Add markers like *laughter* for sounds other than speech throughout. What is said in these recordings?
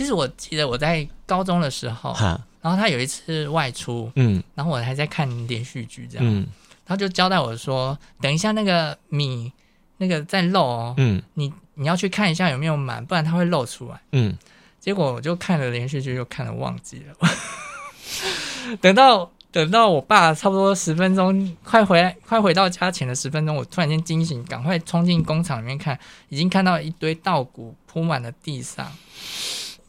其实我记得我在高中的时候，哈然后他有一次外出，嗯然后我还在看连续剧，这样，嗯他就交代我说，等一下那个米那个在漏哦，嗯你你要去看一下有没有满，不然它会漏出来。嗯，结果我就看了连续剧，又看了忘记了。*laughs* 等到等到我爸差不多十分钟快回来，快回到家前的十分钟，我突然间惊醒，赶快冲进工厂里面看，已经看到一堆稻谷铺满了地上。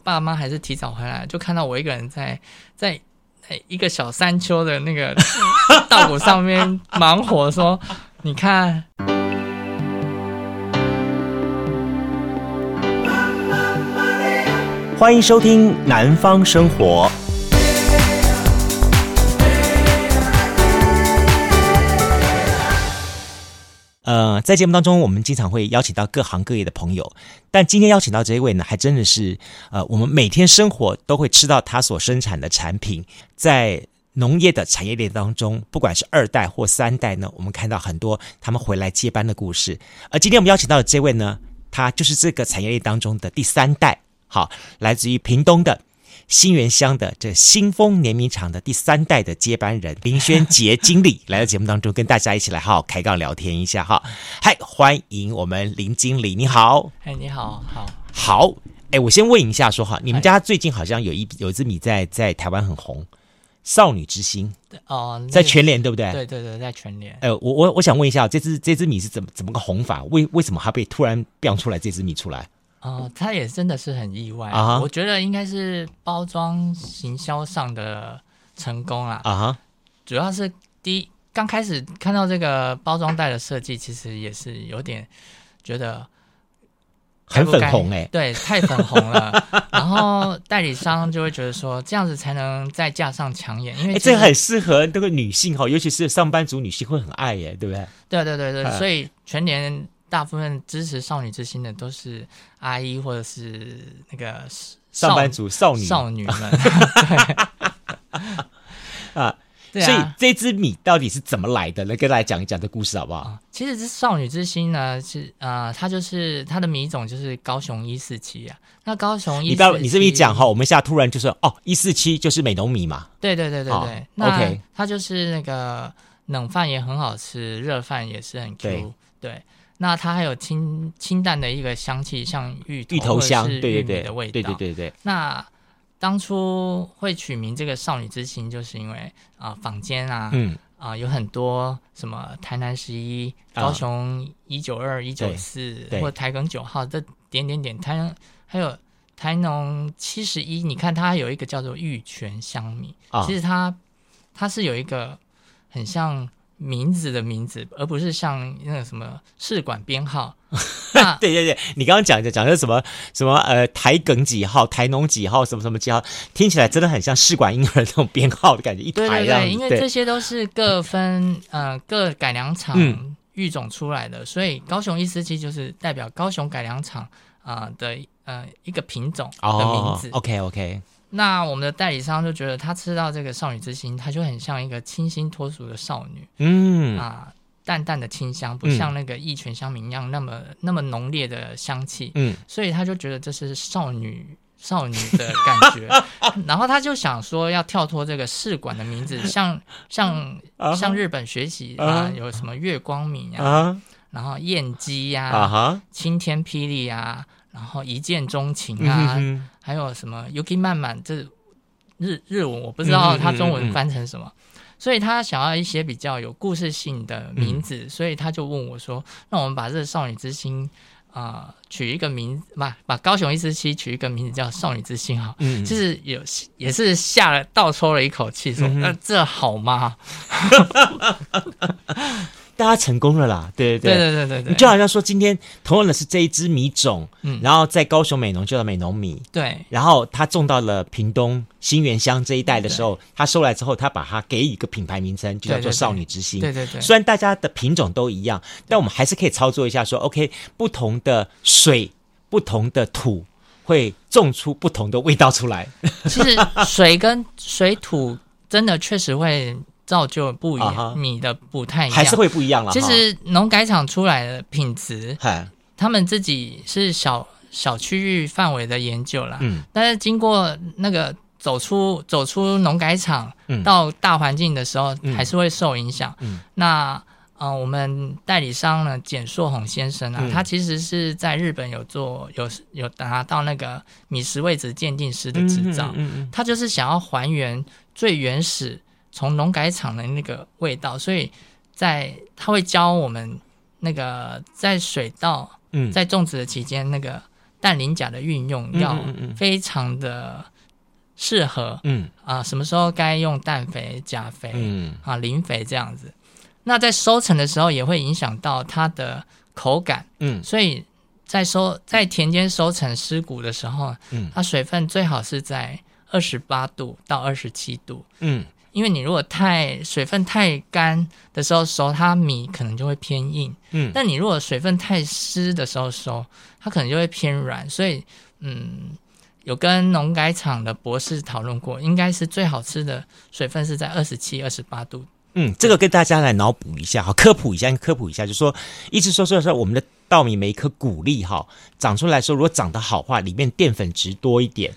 爸妈还是提早回来，就看到我一个人在在在一个小山丘的那个 *laughs* 稻谷上面忙活，说：“你看。” *laughs* 欢迎收听《南方生活》。呃，在节目当中，我们经常会邀请到各行各业的朋友，但今天邀请到这一位呢，还真的是呃，我们每天生活都会吃到他所生产的产品，在农业的产业链当中，不管是二代或三代呢，我们看到很多他们回来接班的故事。而今天我们邀请到的这位呢，他就是这个产业链当中的第三代，好，来自于屏东的。新源乡的这新丰碾米厂的第三代的接班人林轩杰经理来到节目当中，跟大家一起来好好开杠聊天一下哈。嗨，欢迎我们林经理，你好。嗨，你好，好，好。哎，我先问一下说，哈，你们家最近好像有一有一支米在在台湾很红，少女之心哦，那个、在全联对不对？对对对，在全联。呃，我我我想问一下，这支这支米是怎么怎么个红法？为为什么它被突然变出来这支米出来？哦，他也真的是很意外啊！我觉得应该是包装行销上的成功啊！啊哈，主要是第一刚开始看到这个包装袋的设计，其实也是有点觉得很粉红哎、欸，对，太粉红了。然后代理商就会觉得说，这样子才能在架上抢眼，因为这很适合那个女性哈，尤其是上班族女性会很爱耶，对不对？对对对对，所以全年。大部分支持少女之心的都是阿姨或者是那个上班族少女少女们，*laughs* 啊，对啊，所以这支米到底是怎么来的？来跟大家讲一讲这故事好不好？其实这少女之心呢，是呃，它就是它的米种就是高雄一四七啊。那高雄一你不要你这么一讲哈，我们现在突然就说哦，一四七就是美浓米嘛。对对对对对，哦，OK，它就是那个冷饭也很好吃，热饭也是很 Q，对。对那它还有清清淡的一个香气，像芋头，芋头香，是玉米的味道。对对对。那当初会取名这个少女之心，就是因为啊，坊间啊，嗯啊，有很多什么台南十一、高雄一九二、一九四，或台梗九号这点点点，台还有台农七十一。你看它有一个叫做玉泉香米，啊、其实它它是有一个很像。名字的名字，而不是像那个什么试管编号。*laughs* 对对对，你刚刚讲的讲的什么什么呃台梗几号、台农几号什么什么几号，听起来真的很像试管婴儿那种编号的感觉。一台对对对，因为这些都是各分呃各改良厂育种出来的，嗯、所以高雄一四七就是代表高雄改良厂啊、呃、的呃一个品种的名字。哦、OK OK。那我们的代理商就觉得他吃到这个少女之心，他就很像一个清新脱俗的少女，嗯。啊，淡淡的清香，不像那个一泉香米一样那么、嗯、那么浓烈的香气，嗯，所以他就觉得这是少女 *laughs* 少女的感觉，*laughs* 然后他就想说要跳脱这个试管的名字，*laughs* 像像像日本学习啊，有什么月光米啊，啊然后燕姬呀，啊，晴天霹雳呀。然后一见钟情啊，嗯、哼哼。还有什么 Yuki 漫漫，这日日文我不知道它中文翻成什么，所以他想要一些比较有故事性的名字，嗯、所以他就问我说：“那我们把这个少女之心啊、呃、取一个名字，把把高雄一之七取一个名字叫少女之心哈。嗯”就是有也是下了倒抽了一口气，说：“那、嗯、这好吗？” *laughs* *laughs* 大家成功了啦，对对对对对对对，你就好像说今天同样的是这一支米种，嗯，然后在高雄美浓就叫美浓米，对，然后他种到了屏东新源乡这一带的时候，他收来之后，他把它给予一个品牌名称，就叫做少女之心，对对对。虽然大家的品种都一样，但我们还是可以操作一下说，说 OK，不同的水、不同的土会种出不同的味道出来。*laughs* 其实水跟水土真的确实会。造就不一样，uh. 米的不太一样，还是会不一样了。其实农改场出来的品质，他们自己是小小区域范围的研究啦。嗯，但是经过那个走出走出农改场，到大环境的时候，嗯、还是会受影响。嗯，那呃，我们代理商呢，简硕宏先生啊，嗯、他其实是在日本有做有有拿到那个米食位置鉴定师的执照。嗯嗯嗯、他就是想要还原最原始从农改场的那个味道，所以在他会教我们那个在水稻。嗯，在种植的期间，那个氮磷钾的运用要非常的适合。嗯啊，什么时候该用氮肥、钾肥？嗯啊，磷肥这样子。那在收成的时候，也会影响到它的口感。嗯，所以在收在田间收成湿谷的时候，嗯，它水分最好是在二十八度到二十七度。嗯。因为你如果太水分太干的时候收，它米可能就会偏硬。嗯，但你如果水分太湿的时候收，它可能就会偏软。所以，嗯，有跟农改场的博士讨论过，应该是最好吃的水分是在二十七、二十八度。嗯，这个跟大家来脑补一下，好，科普一下，科普一下，就是说，一直说说说我们的稻米每一颗谷粒哈，长出来说，如果长得好话，里面淀粉质多一点。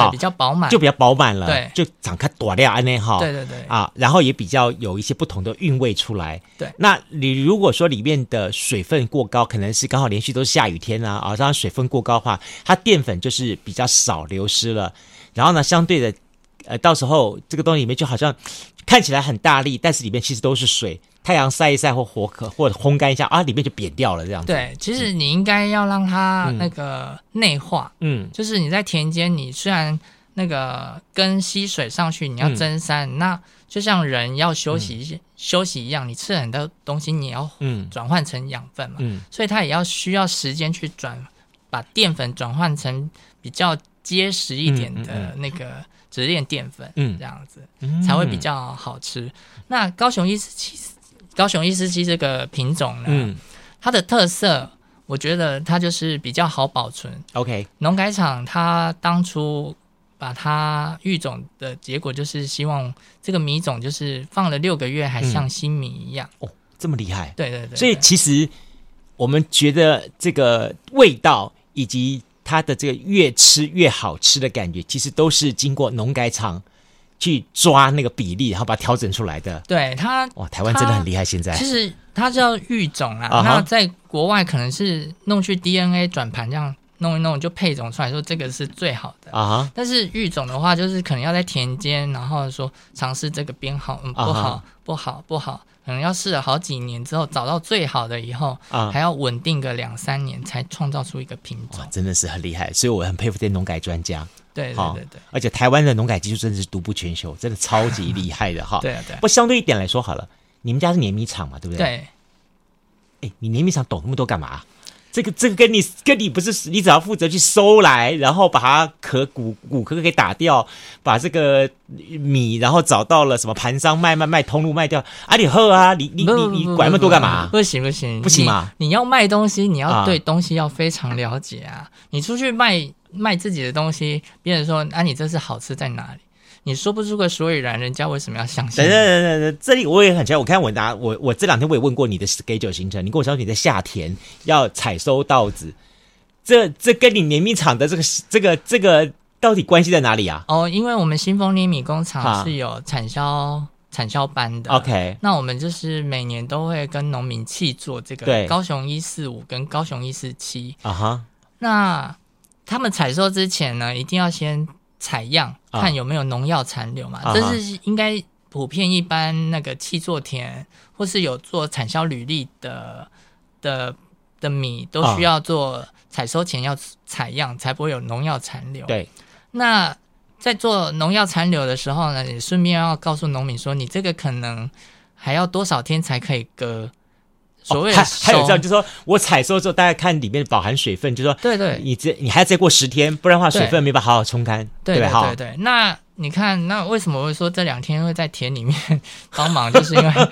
好，比较饱满，就比较饱满了，对，就长开多料安内哈，对对对，啊，然后也比较有一些不同的韵味出来，对。那你如果说里面的水分过高，可能是刚好连续都是下雨天啊，啊，这样水分过高的话，它淀粉就是比较少流失了，然后呢，相对的，呃，到时候这个东西里面就好像看起来很大力，但是里面其实都是水。太阳晒一晒或火可或者烘干一下啊，里面就扁掉了这样子。对，其实你应该要让它那个内化。嗯，就是你在田间，你虽然那个跟吸水上去，你要增山，嗯、那就像人要休息、嗯、休息一样，你吃很多东西，你要嗯转换成养分嘛。嗯，所以它也要需要时间去转，把淀粉转换成比较结实一点的那个直链淀粉。嗯，这样子、嗯、才会比较好吃。那高雄一四七。高雄一四七这个品种呢，嗯，它的特色，我觉得它就是比较好保存。OK，农改场它当初把它育种的结果，就是希望这个米种就是放了六个月还像新米一样。嗯、哦，这么厉害？对对对，对。所以其实我们觉得这个味道以及它的这个越吃越好吃的感觉，其实都是经过农改场。去抓那个比例，然后把它调整出来的。对它，哇，台湾真的很厉害。现在其实它叫育种啦，那、uh huh. 在国外可能是弄去 DNA 转盘这样弄一弄就配种出来，说这个是最好的啊。Uh huh. 但是育种的话，就是可能要在田间，然后说尝试这个编号，嗯，不好，uh huh. 不好，不好，可能要试了好几年之后找到最好的以后，uh huh. 还要稳定个两三年才创造出一个品种。真的是很厉害，所以我很佩服这些农改专家。对对对对，而且台湾的农改技术真的是独步全球，真的超级厉害的哈。*laughs* 对啊对。不，相对一点来说好了，你们家是碾米厂嘛，对不对？对。哎，你碾米厂懂那么多干嘛？这个这个跟你跟你不是，你只要负责去收来，然后把它壳骨骨壳给打掉，把这个米，然后找到了什么盘商卖卖卖通路卖掉。啊，你喝啊，你你你你管那么多干嘛？不行不行不行嘛！你要卖东西，你要对东西要非常了解啊！你出去卖。卖自己的东西，别人说啊，你这是好吃在哪里？你说不出个所以然，人家为什么要相信？等等等等，这里我也很奇怪。我看我拿我我这两天我也问过你的 schedule 行程，你跟我说你在夏天要采收稻子，这这跟你碾米厂的这个这个这个到底关系在哪里啊？哦，因为我们新丰碾米工厂是有产销、啊、产销班的。OK，那我们就是每年都会跟农民去做这个高雄一四五跟高雄一四七啊哈，那。他们采收之前呢，一定要先采样，看有没有农药残留嘛。啊、这是应该普遍一般那个气作田或是有做产销履历的的的米，都需要做采收前要采样，才不会有农药残留。对。那在做农药残留的时候呢，也顺便要告诉农民说，你这个可能还要多少天才可以割。所谓、哦、还有这样，就是说我采收之后，大家看里面饱含水分，就是说，对对，你这你还要再过十天，不然的话水分没办法好好冲干，对对对对。那你看，那为什么会说这两天会在田里面 *laughs* 帮忙？就是因为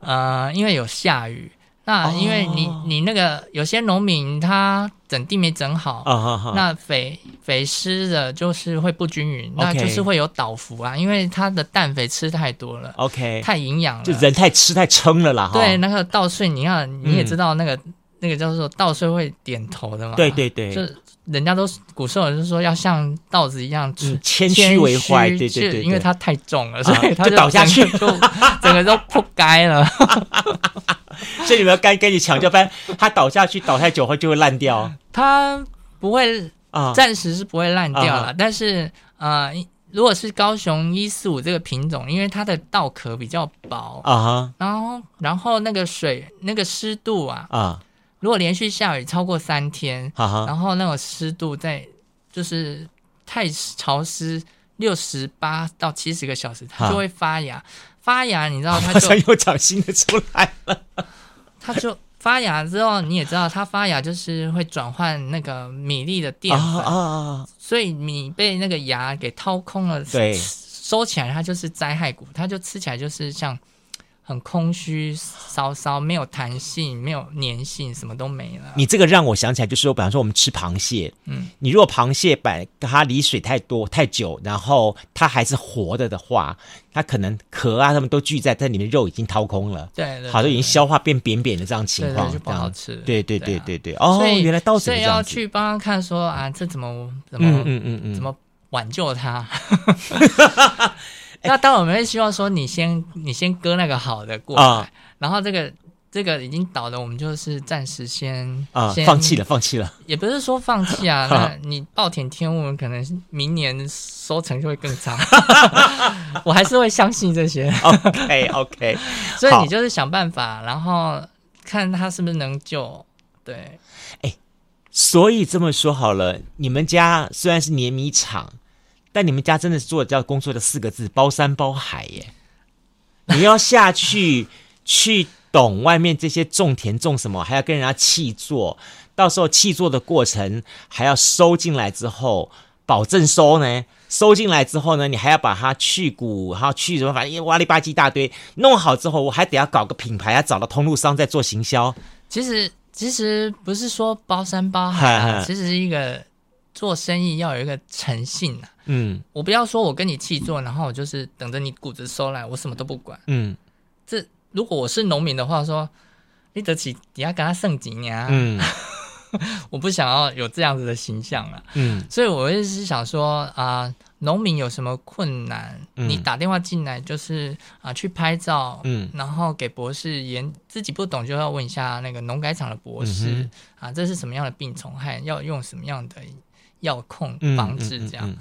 呃，因为有下雨。那因为你、哦、你那个有些农民他整地没整好，哦哦哦、那肥肥施的就是会不均匀，那就是会有倒伏啊，因为它的氮肥吃太多了，OK，太营养了，就人太吃太撑了啦。对，那个稻穗，你看你也知道那个、嗯、那个叫做稻穗会点头的嘛，对对对，就人家都古时候人就说要像稻子一样，谦虚为怀，对对对，因为它太重了，所以它就倒下去，就整个都扑街了。*laughs* 所以你们要跟跟你抢救，不然它倒下去倒太久后就会烂掉。它不会啊，暂时是不会烂掉了，但是呃。如果是高雄一四五这个品种，因为它的稻壳比较薄啊，uh. 然后然后那个水那个湿度啊啊，uh. 如果连续下雨超过三天，uh. 然后那个湿度在就是太潮湿，六十八到七十个小时，它就会发芽。Uh. 发芽，你知道它就又长新的出来了，*laughs* 它就。发芽之后，你也知道，它发芽就是会转换那个米粒的淀粉，啊啊啊、所以米被那个芽给掏空了，对，收起来它就是灾害谷，它就吃起来就是像。很空虚，稍稍没有弹性，没有粘性，什么都没了。你这个让我想起来，就是说，比方说我们吃螃蟹，嗯，你如果螃蟹摆它离水太多太久，然后它还是活的的话，它可能壳啊，它们都聚在在里面，肉已经掏空了，对，对，好的已经消化变扁扁的这样情况，对对就不好吃。对对对对对，哦，所以原来稻子这样子，所以要去帮他看说啊，这怎么怎么嗯嗯嗯嗯怎么挽救它。*laughs* *laughs* 那当然我们会希望说，你先你先割那个好的过来，啊、然后这个这个已经倒的，我们就是暂时先啊先放弃了，放弃了，也不是说放弃啊。*laughs* 那你暴殄天物，可能明年收成就会更差。*laughs* 我还是会相信这些。OK OK，所以你就是想办法，然后看他是不是能救。对，哎，所以这么说好了，你们家虽然是碾米厂。但你们家真的是做的叫工作的四个字，包山包海耶！你要下去 *laughs* 去懂外面这些种田种什么，还要跟人家契作，到时候契作的过程还要收进来之后，保证收呢，收进来之后呢，你还要把它去骨，然后去什么，反正哇里吧唧一大堆，弄好之后，我还得要搞个品牌，要找到通路商再做行销。其实其实不是说包山包海啊，其实是一个。做生意要有一个诚信呐，嗯，我不要说我跟你气做，然后我就是等着你谷子收来，我什么都不管，嗯，这如果我是农民的话，说你得起底下跟他剩几年啊，嗯，*laughs* 我不想要有这样子的形象啊，嗯，所以我也是想说啊，农民有什么困难，嗯、你打电话进来就是啊去拍照，嗯，然后给博士研，自己不懂就要问一下那个农改场的博士，嗯、啊，这是什么样的病虫害，要用什么样的。药控防治这样，嗯嗯嗯。嗯、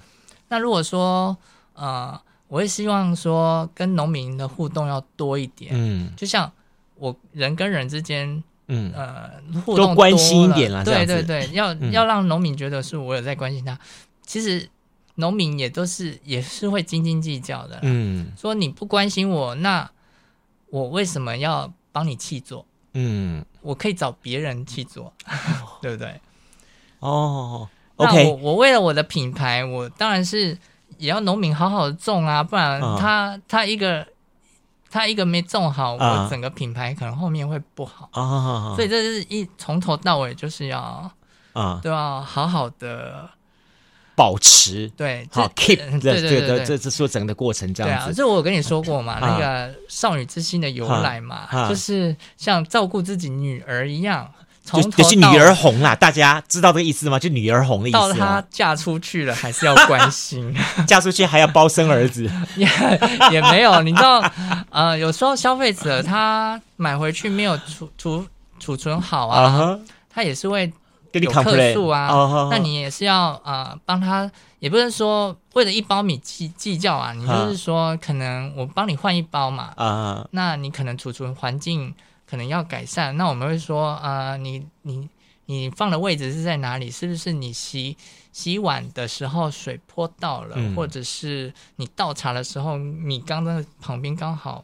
那如果说呃，我会希望说跟农民的互动要多一点，嗯，就像我人跟人之间，嗯。呃，互动多关心一点啦，对对对，要、嗯、要让农民觉得是我有在关心他。其实农民也都是也是会斤斤计较的，嗯，说你不关心我，那我为什么要帮你去做？嗯，我可以找别人去做，*laughs* 对不对？哦。那我我为了我的品牌，我当然是也要农民好好的种啊，不然他、uh, 他一个他一个没种好，我整个品牌可能后面会不好。啊。Uh, uh, uh, 所以这是一从头到尾就是要啊，都要好好的保持。对，好 keep 对对对，这是说整个过程这样子。对啊，这我跟你说过嘛，uh, 那个少女之心的由来嘛，uh, uh, 就是像照顾自己女儿一样。就就是女儿红啦，大家知道这个意思吗？就女儿红的意思。到她嫁出去了，还是要关心。*laughs* 嫁出去还要包生儿子，*laughs* 也也没有。你知道，*laughs* 呃，有时候消费者他买回去没有储储储存好啊，uh huh. 他也是会有客诉啊。Uh huh. 那你也是要呃帮他，也不是说为了一包米计计较啊。你就是说，可能我帮你换一包嘛。啊、uh，huh. 那你可能储存环境。可能要改善，那我们会说啊、呃，你你你放的位置是在哪里？是不是你洗洗碗的时候水泼到了，嗯、或者是你倒茶的时候米缸的旁边刚好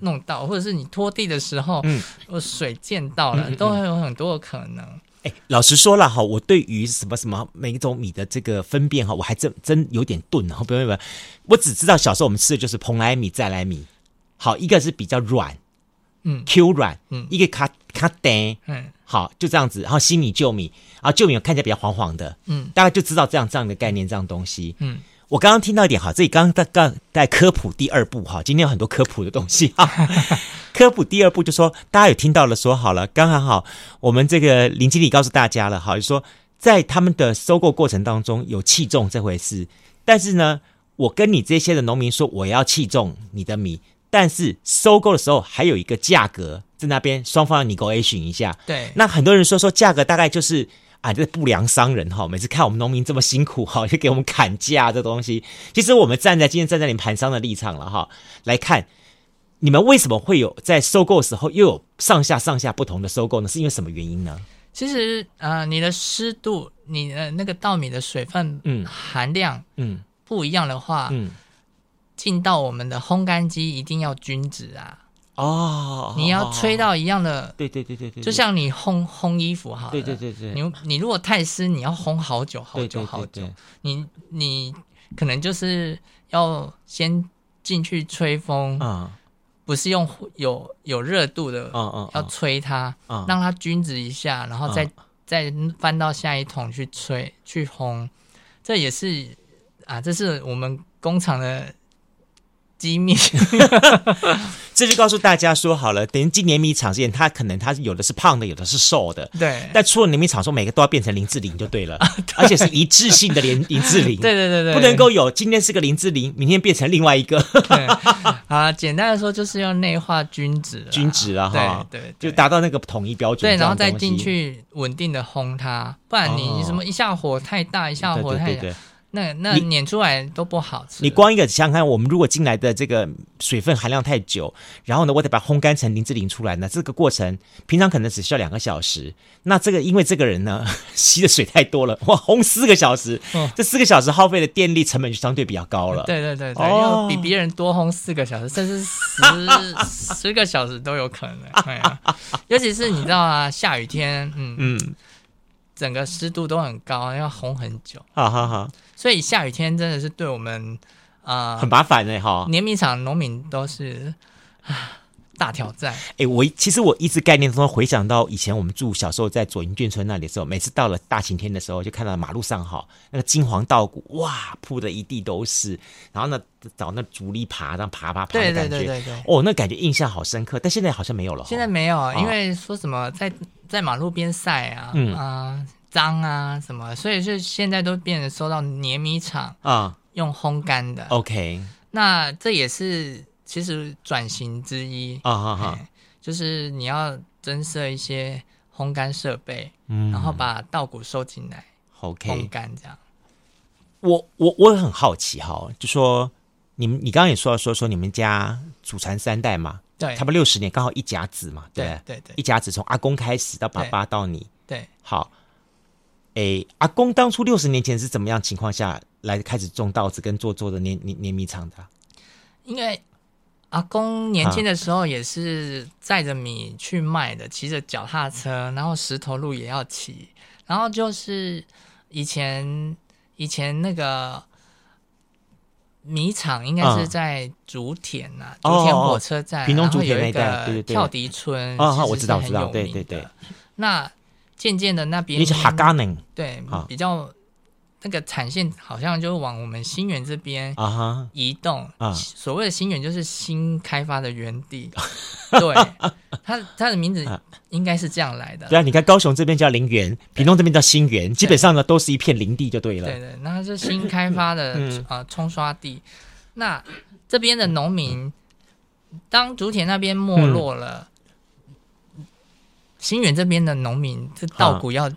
弄到，嗯、或者是你拖地的时候，嗯，水溅到了，嗯、都会有很多的可能。哎、欸，老实说了哈，我对于什么什么每一种米的这个分辨哈，我还真真有点钝哈，不用不用，我只知道小时候我们吃的就是蓬莱米、再来米，好，一个是比较软。嗯，Q 软，嗯，一个卡卡呆，嗯，好，就这样子，然后新米旧米，然后旧米看起来比较黄黄的，嗯，大概就知道这样这样的概念，这样东西，嗯，我刚刚听到一点哈，这里刚刚在刚在科普第二步哈，今天有很多科普的东西哈，*laughs* 科普第二步就说大家有听到了，说好了，刚刚好，我们这个林经理告诉大家了哈，就说在他们的收购过程当中有器重这回事，但是呢，我跟你这些的农民说我要器重你的米，但是收购的时候还有一个价格在那边，双方要 negotiate 一下。对，那很多人说说价格大概就是啊，这不良商人哈，每次看我们农民这么辛苦哈，就给我们砍价这东西。其实我们站在今天站在你们盘商的立场了哈，来看你们为什么会有在收购的时候又有上下上下不同的收购呢？是因为什么原因呢？其实，呃，你的湿度，你的那个稻米的水分含量，嗯，不一样的话，嗯，进到我们的烘干机一定要均值啊。哦，你要吹到一样的，对对对对对，就像你烘烘衣服哈，对对对对，你你如果太湿，你要烘好久好久好久，你你可能就是要先进去吹风啊。不是用有有热度的，嗯嗯，要吹它，嗯，让它均值一下，然后再、嗯、再翻到下一桶去吹去烘，这也是啊，这是我们工厂的。机密，*laughs* 这就告诉大家说好了，等于今年米厂之前，它可能它有的是胖的，有的是瘦的，对。但出了碾米厂说，每个都要变成林志玲就对了，啊、对，而且是一致性的林林志玲，对对对对，不能够有今天是个林志玲，明天变成另外一个。对。啊，简单的说就是要内化均质，均质了哈，对对，就达到那个统一标准，对，然后再进去稳定的烘它，不然你什么一下火太大，一下火太小。那那碾出来都不好吃。你光一个想想看，我们如果进来的这个水分含量太久，然后呢，我得把它烘干成林志玲出来呢，这个过程平常可能只需要两个小时。那这个因为这个人呢 *laughs* 吸的水太多了，哇，烘四个小时，哦、这四个小时耗费的电力成本就相对比较高了。对对对对，要比别人多烘四个小时，甚至十 *laughs* 十个小时都有可能。对啊，尤其是你知道啊，下雨天，嗯嗯。整个湿度都很高，要烘很久。好好好，所以下雨天真的是对我们啊、呃、很麻烦的哈。碾米厂农民都是啊大挑战。哎，我其实我一直概念中回想到以前我们住小时候在左营眷村那里的时候，每次到了大晴天的时候，就看到马路上哈那个金黄稻谷哇铺的一地都是，然后呢找那竹篱爬，这样爬爬爬的感觉，对对对对对哦，那感觉印象好深刻。但现在好像没有了，现在没有，因为说什么在。在马路边晒啊，嗯啊，脏啊什么，所以是现在都变成收到碾米厂啊，用烘干的。OK，那这也是其实转型之一啊哈哈，就是你要增设一些烘干设备，嗯，然后把稻谷收进来，OK，烘干这样。我我我也很好奇哈，就说你们你刚刚也说了说说你们家祖传三代嘛。对，差不多六十年，刚好一甲子嘛。对对对，对，一甲子从阿公开始到爸爸到你。对，对好。诶，阿公当初六十年前是怎么样情况下来开始种稻子跟做做的碾碾碾米厂的？因为阿公年轻的时候也是载着米去卖的，骑着脚踏车，然后石头路也要骑，然后就是以前以前那个。米厂应该是在竹田呐，竹田火车站，屏东竹田那个跳迪村啊，我知道，我知道，对对对。那渐渐的那边，你是哈嘎宁，对，比较那个产线好像就往我们新源这边啊移动。啊。所谓的新源就是新开发的园地，*laughs* 对，它它的名字应该是这样来的。对啊，你看高雄这边叫林园，屏东这边叫新园，基本上呢都是一片林地就对了。对对，那它是新开发的呃冲刷地。那这边的农民，当竹田那边没落了，新源这边的农民，这稻谷要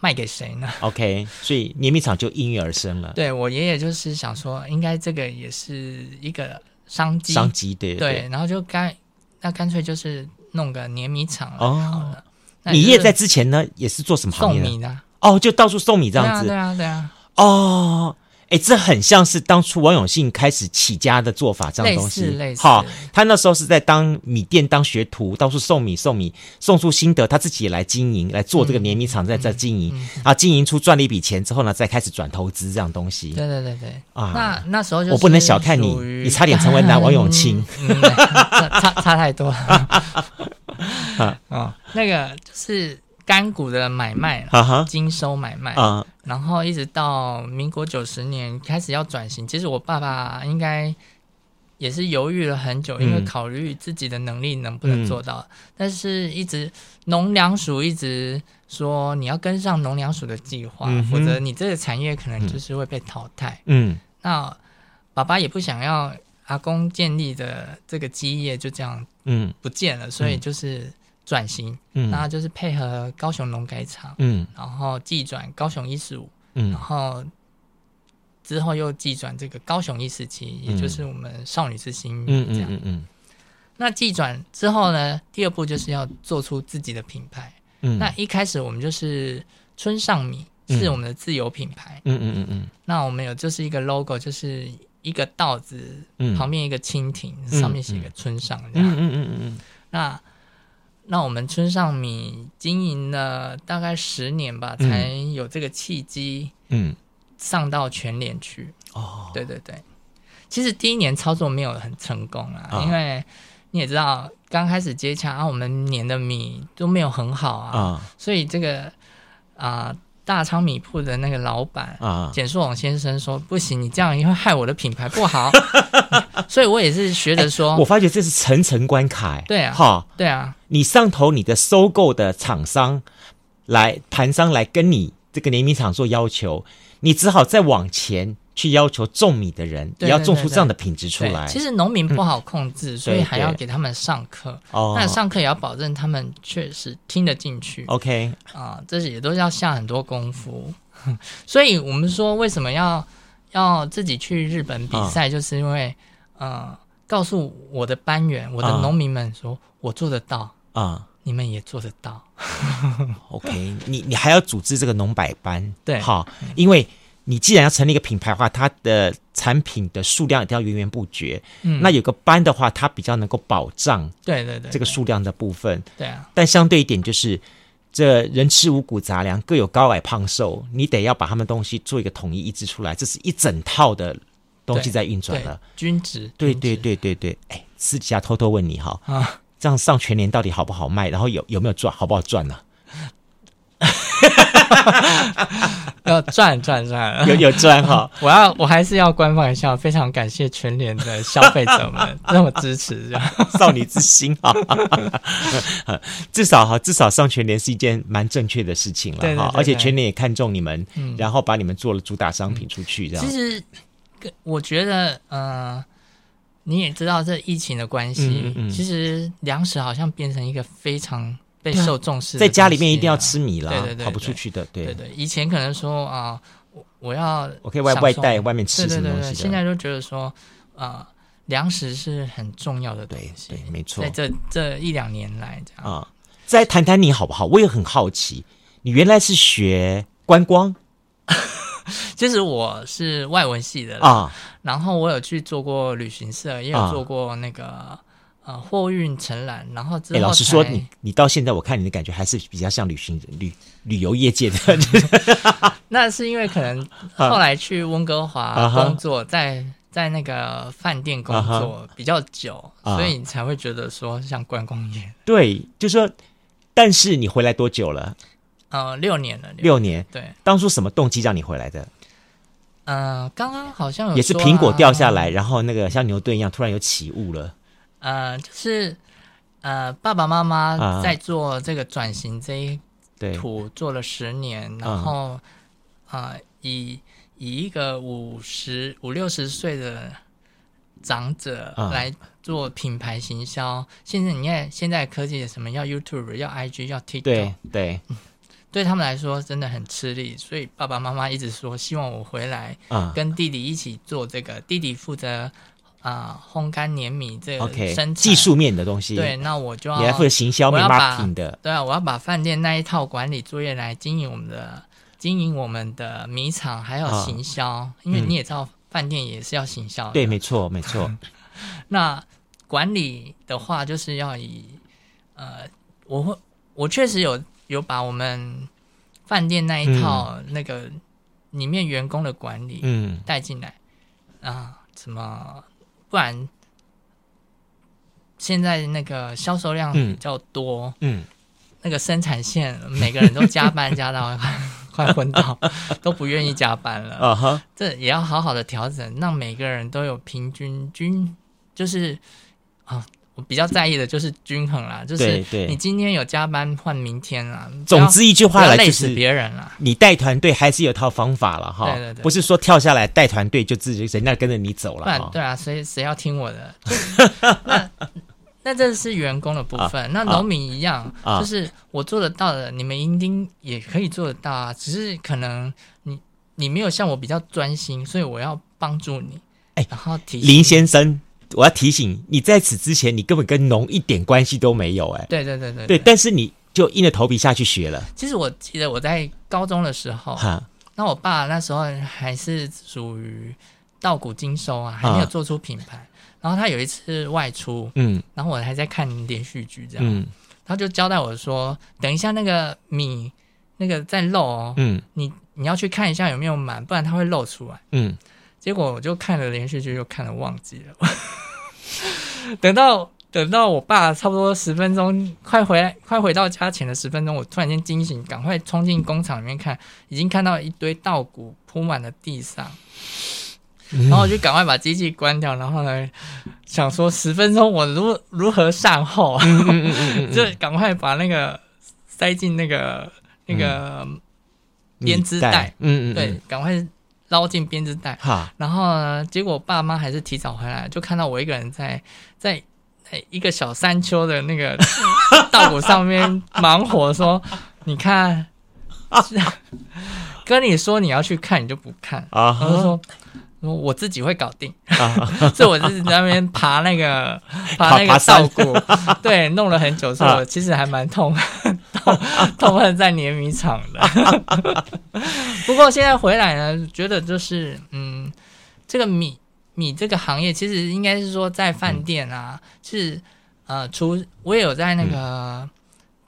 卖给谁呢？OK，所以碾米厂就应运而生了。对，我爷爷就是想说，应该这个也是一个商机，商机对对，然后就干那干脆就是。弄个碾米厂。哦，你爷爷在之前呢，也是做什么行业？送米的。哦，就到处送米这样子。对啊，对啊，哦，哎，这很像是当初王永庆开始起家的做法，这样东西。类似，类似。好，他那时候是在当米店当学徒，到处送米送米，送出心得，他自己也来经营，来做这个碾米厂，在这经营，啊，经营出赚了一笔钱之后呢，再开始转投资这样东西。对对对对。啊，那那时候就我不能小看你，你差点成为男 *laughs* 王永庆，差差太多了。啊哦，那个就是干股的买卖了，经收买卖，然后一直到民国九十年开始要转型。其实我爸爸应该也是犹豫了很久，因为考虑自己的能力能不能做到，嗯、但是一直农粮署一直说你要跟上农粮署的计划，嗯、否则你这个产业可能就是会被淘汰。嗯，那爸爸也不想要阿公建立的这个基业就这样嗯。不见了，嗯、所以就是转型，嗯，那就是配合高雄农改场，嗯，然后寄转高雄一十五，嗯，然后。之后又寄转这个高雄一十七，也就是我们少女之心这样。嗯嗯嗯嗯。那寄转之后呢？第二步就是要做出自己的品牌。嗯。那一开始我们就是村上米是我们的自有品牌。嗯嗯嗯嗯。那我们有就是一个 logo，就是一个稻子旁边一个蜻蜓，上面写个村上这样。嗯嗯嗯嗯。那那我们村上米经营了大概十年吧，才有这个契机。嗯。上到全联去。哦，对对对，其实第一年操作没有很成功啊，哦、因为你也知道，刚开始接洽啊，我们碾的米都没有很好啊，哦、所以这个啊、呃、大昌米铺的那个老板啊。简树王先生说，不行，你这样也会害我的品牌不好，*laughs* 所以我也是学着说，我发觉这是层层关卡，对啊，哈、哦，对啊，你上头你的收购的厂商来盘商来跟你这个联名厂做要求。你只好再往前去要求种米的人，也要种出这样的品质出来。其实农民不好控制，嗯、所以还要给他们上课。哦，那上课也要保证他们确实听得进去。OK，啊，这些也都要下很多功夫。*laughs* 所以我们说，为什么要要自己去日本比赛，哦、就是因为，呃，告诉我的班员、我的农民们说，哦、我做得到啊。哦你们也做得到，*laughs* OK？你你还要组织这个农百班，对，好，因为你既然要成立一个品牌的话，它的产品的数量一定要源源不绝。嗯，那有个班的话，它比较能够保障，对对对，这个数量的部分，对啊。但相对一点就是，这人吃五谷杂粮，各有高矮胖瘦，你得要把他们东西做一个统一一致出来，这是一整套的东西在运转了。均值，对对对对对。哎，私底下偷偷问你哈啊。这样上全年到底好不好卖？然后有有没有赚？好不好赚呢？*laughs* *laughs* 要赚赚赚，有有赚哈！*laughs* 我要我还是要官方一下，非常感谢全联的消费者们 *laughs* 那么支持，少女之心哈。至少哈，至少上全联是一件蛮正确的事情了哈。而且全联也看中你们，然后把你们做了主打商品出去，这样。其实，我觉得，嗯。你也知道这疫情的关系，其实粮食好像变成一个非常备受重视、啊。在家里面一定要吃米了，对对对，跑不出去的。对对对，以前可能说啊，我我要我可以外外带外面吃什么东西，对对对对，现在就觉得说啊，粮食是很重要的东西。对，对，没错。在这这一两年来，这样啊，再谈谈你好不好？我也很好奇，你原来是学观光。*laughs* 其实我是外文系的啊，然后我有去做过旅行社，也有做过那个呃货运承揽，然后之后、欸、老实说，你你到现在我看你的感觉还是比较像旅行旅旅游业界的。*laughs* *laughs* 那是因为可能 *laughs* 后来去温哥华工作，在在那个饭店工作比较久，所以你才会觉得说像观光业。对，就说，但是你回来多久了？呃，六年了，六年。对，当初什么动机让你回来的？呃，刚刚好像有、啊、也是苹果掉下来，然后那个像牛顿一样突然有起雾了。呃，就是呃，爸爸妈妈在做这个转型这一图做了十年，啊、然后啊、呃，以以一个五十五六十岁的长者来做品牌行销。啊、现在你看，现在科技什么要 YouTube，要 IG，要 TikTok，对对。*laughs* 对他们来说真的很吃力，所以爸爸妈妈一直说希望我回来，跟弟弟一起做这个。嗯、弟弟负责啊、呃、烘干碾米这个技术面的东西。对，那我就要负责行销，我要把的。对啊，我要把饭店那一套管理作业来经营我们的经营我们的米厂，还有行销，哦、因为你也知道饭店也是要行销的。对，没错，没错。*laughs* 那管理的话，就是要以呃，我会我确实有。有把我们饭店那一套那个里面员工的管理嗯带进来啊，什么不然现在那个销售量比较多，嗯，那个生产线每个人都加班加到 *laughs* 快昏倒，*laughs* 都不愿意加班了。啊哈，这也要好好的调整，让每个人都有平均均就是啊。我比较在意的就是均衡啦，就是你今天有加班换明天啦。总之一句话来，累死别人啦。你带团队还是有套方法了哈，对对对，不是说跳下来带团队就自己人家跟着你走了。对啊，谁谁要听我的？*laughs* 那那这是员工的部分，那农民一样，就是我做得到的，你们一定也可以做得到啊。只是可能你你没有像我比较专心，所以我要帮助你。哎，然后提林先生。我要提醒你，在此之前，你根本跟农一点关系都没有，哎，对对对对，对，但是你就硬着头皮下去学了。其实我记得我在高中的时候，哈，那我爸那时候还是属于稻谷精收啊，还没有做出品牌。然后他有一次外出，嗯，然后我还在看连续剧，这样，嗯，他就交代我说，等一下那个米那个在漏哦，嗯，你你要去看一下有没有满，不然它会漏出来，嗯。结果我就看了连续剧，又看了忘记了。*laughs* 等到等到我爸差不多十分钟快回来，快回到家前的十分钟，我突然间惊醒，赶快冲进工厂里面看，已经看到一堆稻谷铺满了地上。然后我就赶快把机器关掉，然后呢，想说十分钟我如如何善后，*laughs* 就赶快把那个塞进那个那个编织袋，嗯嗯，对，赶快。捞进编织袋，哈。然后呢，结果爸妈还是提早回来，就看到我一个人在在一个小山丘的那个 *laughs* 稻谷上面忙活，说：“你看，*laughs* 跟你说你要去看，你就不看。”啊，然后说。我自己会搞定，*laughs* 所以我就是在那边爬那个爬那个稻谷，对，弄了很久，所以我其实还蛮痛痛痛恨在碾米厂的。*laughs* 不过现在回来呢，觉得就是嗯，这个米米这个行业，其实应该是说在饭店啊，是呃，厨我也有在那个。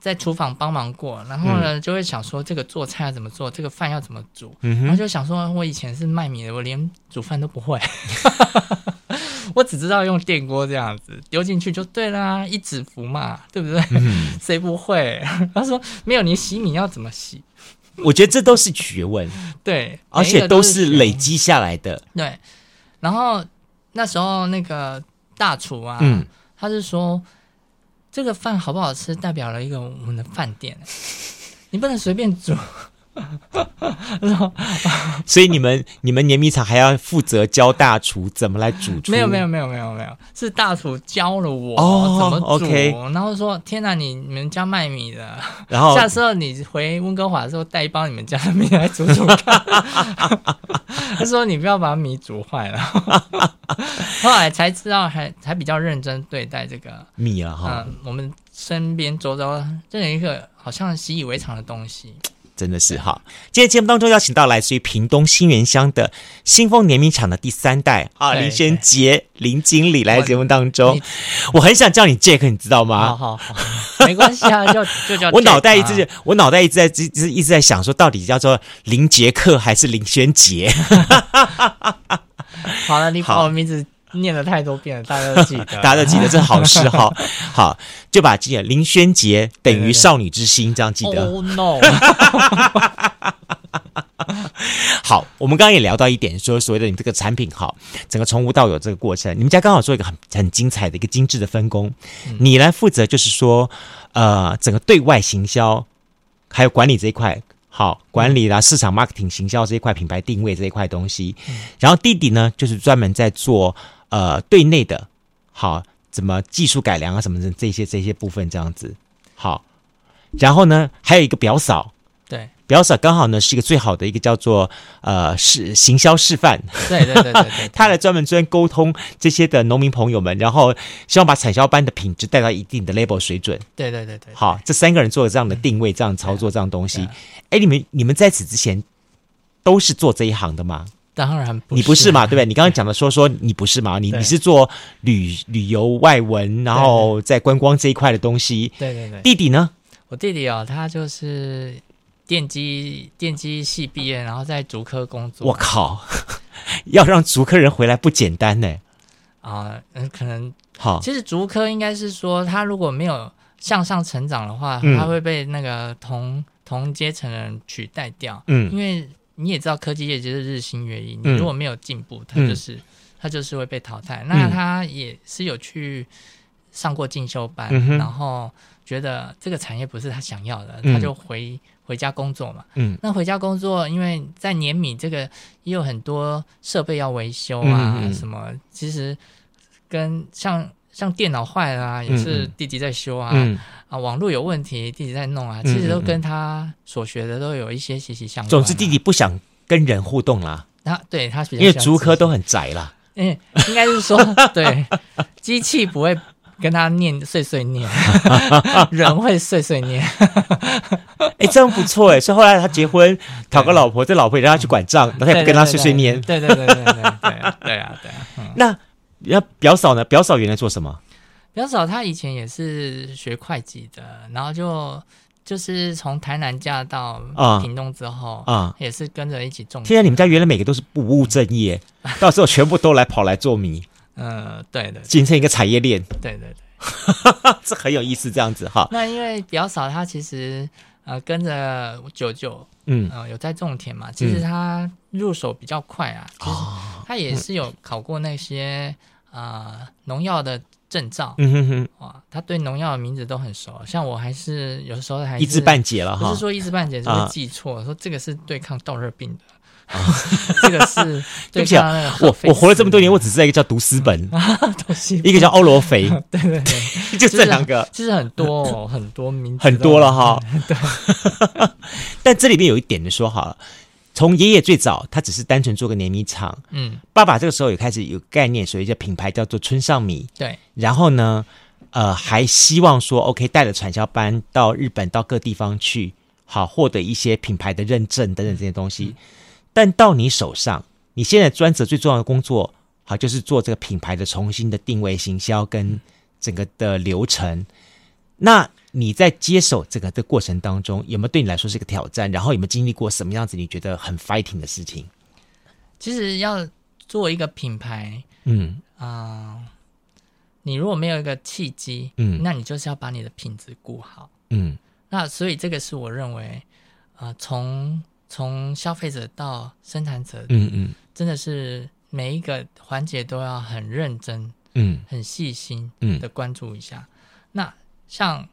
在厨房帮忙过，然后呢，就会想说这个做菜要怎么做，这个饭要怎么煮，嗯、然后就想说，我以前是卖米的，我连煮饭都不会，*laughs* 我只知道用电锅这样子丢进去就对啦，一指符嘛，对不对？嗯、*laughs* 谁不会？*laughs* 他说没有，你洗米要怎么洗？*laughs* 我觉得这都是学问，对，而且都是累积下来的。对，然后那时候那个大厨啊，嗯、他是说。这个饭好不好吃，代表了一个我们的饭店，你不能随便煮。*laughs* *laughs* 所以你们你们碾米厂还要负责教大厨怎么来煮出？没有没有没有没有没有，是大厨教了我怎么煮，oh, okay. 然后说天哪，你你们家卖米的，然后下次你回温哥华的时候带一包你们家的米来煮煮看。他说你不要把米煮坏了。后来才知道还，还才比较认真对待这个米啊哈、嗯，我们身边周遭这样一个好像习以为常的东西。真的是哈！今天节目当中邀请到来自于屏东新园乡的新丰碾米厂的第三代啊，林轩杰林经理来节目当中。我很想叫你 Jack，你知道吗？好好好，没关系啊，*laughs* 就就叫。我脑袋一直，我脑袋一直在，一直一直在想说，到底叫做林杰克还是林轩杰？*laughs* 好了，你把我名字。念了太多遍了，大家都 *laughs* 记得，大家都记得，这好事哈。*laughs* 好，就把记得林轩杰等于少女之心，这样记得。Oh no！*laughs* 好，我们刚刚也聊到一点，说所谓的你这个产品好，整个从无到有这个过程，你们家刚好做一个很很精彩的一个精致的分工，嗯、你来负责就是说，呃，整个对外行销还有管理这一块，好，管理啦，市场 marketing 行销这一块，品牌定位这一块东西，嗯、然后弟弟呢，就是专门在做。呃，对内的，好，怎么技术改良啊，什么的这些这些部分这样子，好，然后呢，还有一个表嫂，对，表嫂刚好呢是一个最好的一个叫做呃是行销示范，对对对对对，*laughs* 他来专门专沟通这些的农民朋友们，然后希望把产销班的品质带到一定的 level 水准，对对对对，好，这三个人做了这样的定位，这样操作这样东西，哎，你们你们在此之前都是做这一行的吗？当然不是，你不是嘛？对不对？你刚刚讲的说说你不是嘛？你你是做旅旅游外文，然后在观光这一块的东西。对对对。弟弟呢？我弟弟哦，他就是电机电机系毕业，然后在竹科工作。我靠，*laughs* 要让竹科人回来不简单呢。啊，嗯，可能好。其实竹科应该是说，他如果没有向上成长的话，他会被那个同同阶层的人取代掉。嗯，因为。你也知道，科技业就是日新月异，你如果没有进步，它就是、嗯、它就是会被淘汰。那他也是有去上过进修班，嗯、然后觉得这个产业不是他想要的，他就回回家工作嘛。嗯，那回家工作，因为在年米这个也有很多设备要维修啊，嗯、什么其实跟像。像电脑坏了啊，也是弟弟在修啊，嗯嗯、啊，网络有问题，弟弟在弄啊，其实都跟他所学的都有一些息息相关、啊。总之，弟弟不想跟人互动啦。他对他比较因为竹科都很宅啦。嗯，应该是说，*laughs* 对，机器不会跟他念碎碎念，*laughs* 人会碎碎念。哎、欸，这样不错哎。所以后来他结婚，讨个老婆，这老婆也让他去管账，然后他也不跟他碎碎念。对对对对对对，对啊对啊对啊。嗯、那。那表嫂呢？表嫂原来做什么？表嫂她以前也是学会计的，然后就就是从台南嫁到屏东之后啊，也是跟着一起种。现在你们家原来每个都是不务正业，*laughs* 到时候全部都来跑来做米。嗯，对的，形成一个产业链。对对对，*laughs* 这很有意思，这样子哈。那因为表嫂她其实呃跟着舅舅，嗯、呃、有在种田嘛，其实她入手比较快啊。其实她也是有考过那些。啊，农药的证照，嗯哼哼，哇，他对农药的名字都很熟，像我还是有时候还是一知半解了哈，不是说一知半解，是会记错，说这个是对抗稻热病的，*laughs* 这个是 *laughs* 对抗那个。我我活了这么多年，我只知道一个叫毒丝本，*laughs* 一个叫欧罗肥，对对对，就这两个，其实很多很多名字，很多了哈。对，但这里面有一点的说好了。从爷爷最早，他只是单纯做个碾米厂。嗯，爸爸这个时候也开始有概念，所以叫品牌叫做村上米。对，然后呢，呃，还希望说，OK，带着传销班到日本到各地方去，好获得一些品牌的认证等等这些东西。嗯、但到你手上，你现在专责最重要的工作，好就是做这个品牌的重新的定位、行销跟整个的流程。那你在接手这个的过程当中，有没有对你来说是一个挑战？然后有没有经历过什么样子你觉得很 fighting 的事情？其实要做一个品牌，嗯啊、呃，你如果没有一个契机，嗯，那你就是要把你的品质顾好，嗯。那所以这个是我认为，啊、呃，从从消费者到生产者，嗯嗯，真的是每一个环节都要很认真，嗯，很细心，嗯的关注一下。嗯、那像。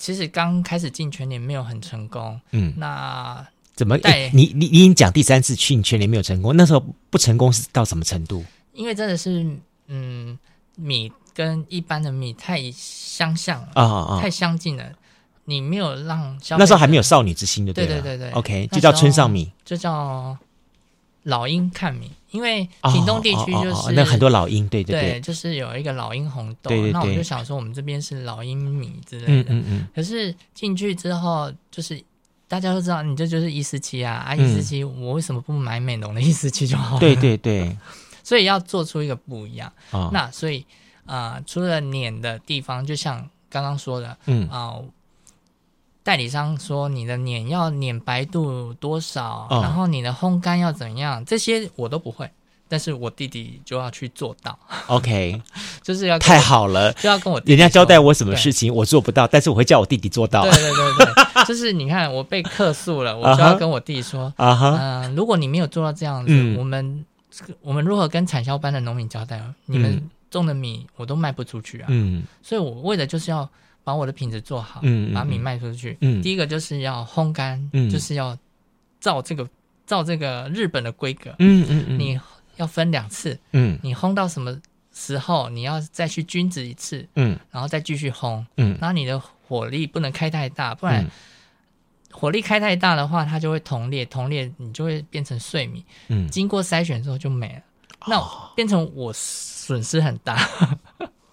其实刚开始进全联没有很成功，嗯，那怎么？欸、你你你已经讲第三次去你全联没有成功，那时候不成功是到什么程度？因为真的是，嗯，米跟一般的米太相像了太相近了，你没有让那时候还没有少女之心就对了，对对对对，OK，就叫村上米，就叫。老鹰看米，因为屏东地区就是、哦哦哦、那很多老鹰，对对对，对，就是有一个老鹰红豆，对对对，那我就想说，我们这边是老鹰米之类的。嗯嗯，嗯可是进去之后，就是大家都知道，你这就是一四七啊，啊一四七，我为什么不买美浓的一四七就好了？对对对，*laughs* 所以要做出一个不一样。哦、那所以啊、呃，除了碾的地方，就像刚刚说的，嗯啊。呃代理商说你的碾要碾白度多少，哦、然后你的烘干要怎样，这些我都不会，但是我弟弟就要去做到。OK，*laughs* 就是要太好了，就要跟我弟弟人家交代我什么事情我做不到，但是我会叫我弟弟做到。对对对对，*laughs* 就是你看我被客诉了，我就要跟我弟说啊哈，嗯、呃，如果你没有做到这样子，嗯、我们我们如何跟产销班的农民交代？你们种的米我都卖不出去啊，嗯，所以我为的就是要。把我的品质做好，嗯，把米卖出去。嗯，第一个就是要烘干，嗯，就是要照这个照这个日本的规格，嗯嗯嗯，你要分两次，嗯，你烘到什么时候，你要再去均值一次，嗯，然后再继续烘，嗯，然后你的火力不能开太大，不然火力开太大的话，它就会同裂，同裂你就会变成碎米，嗯，经过筛选之后就没了，那变成我损失很大。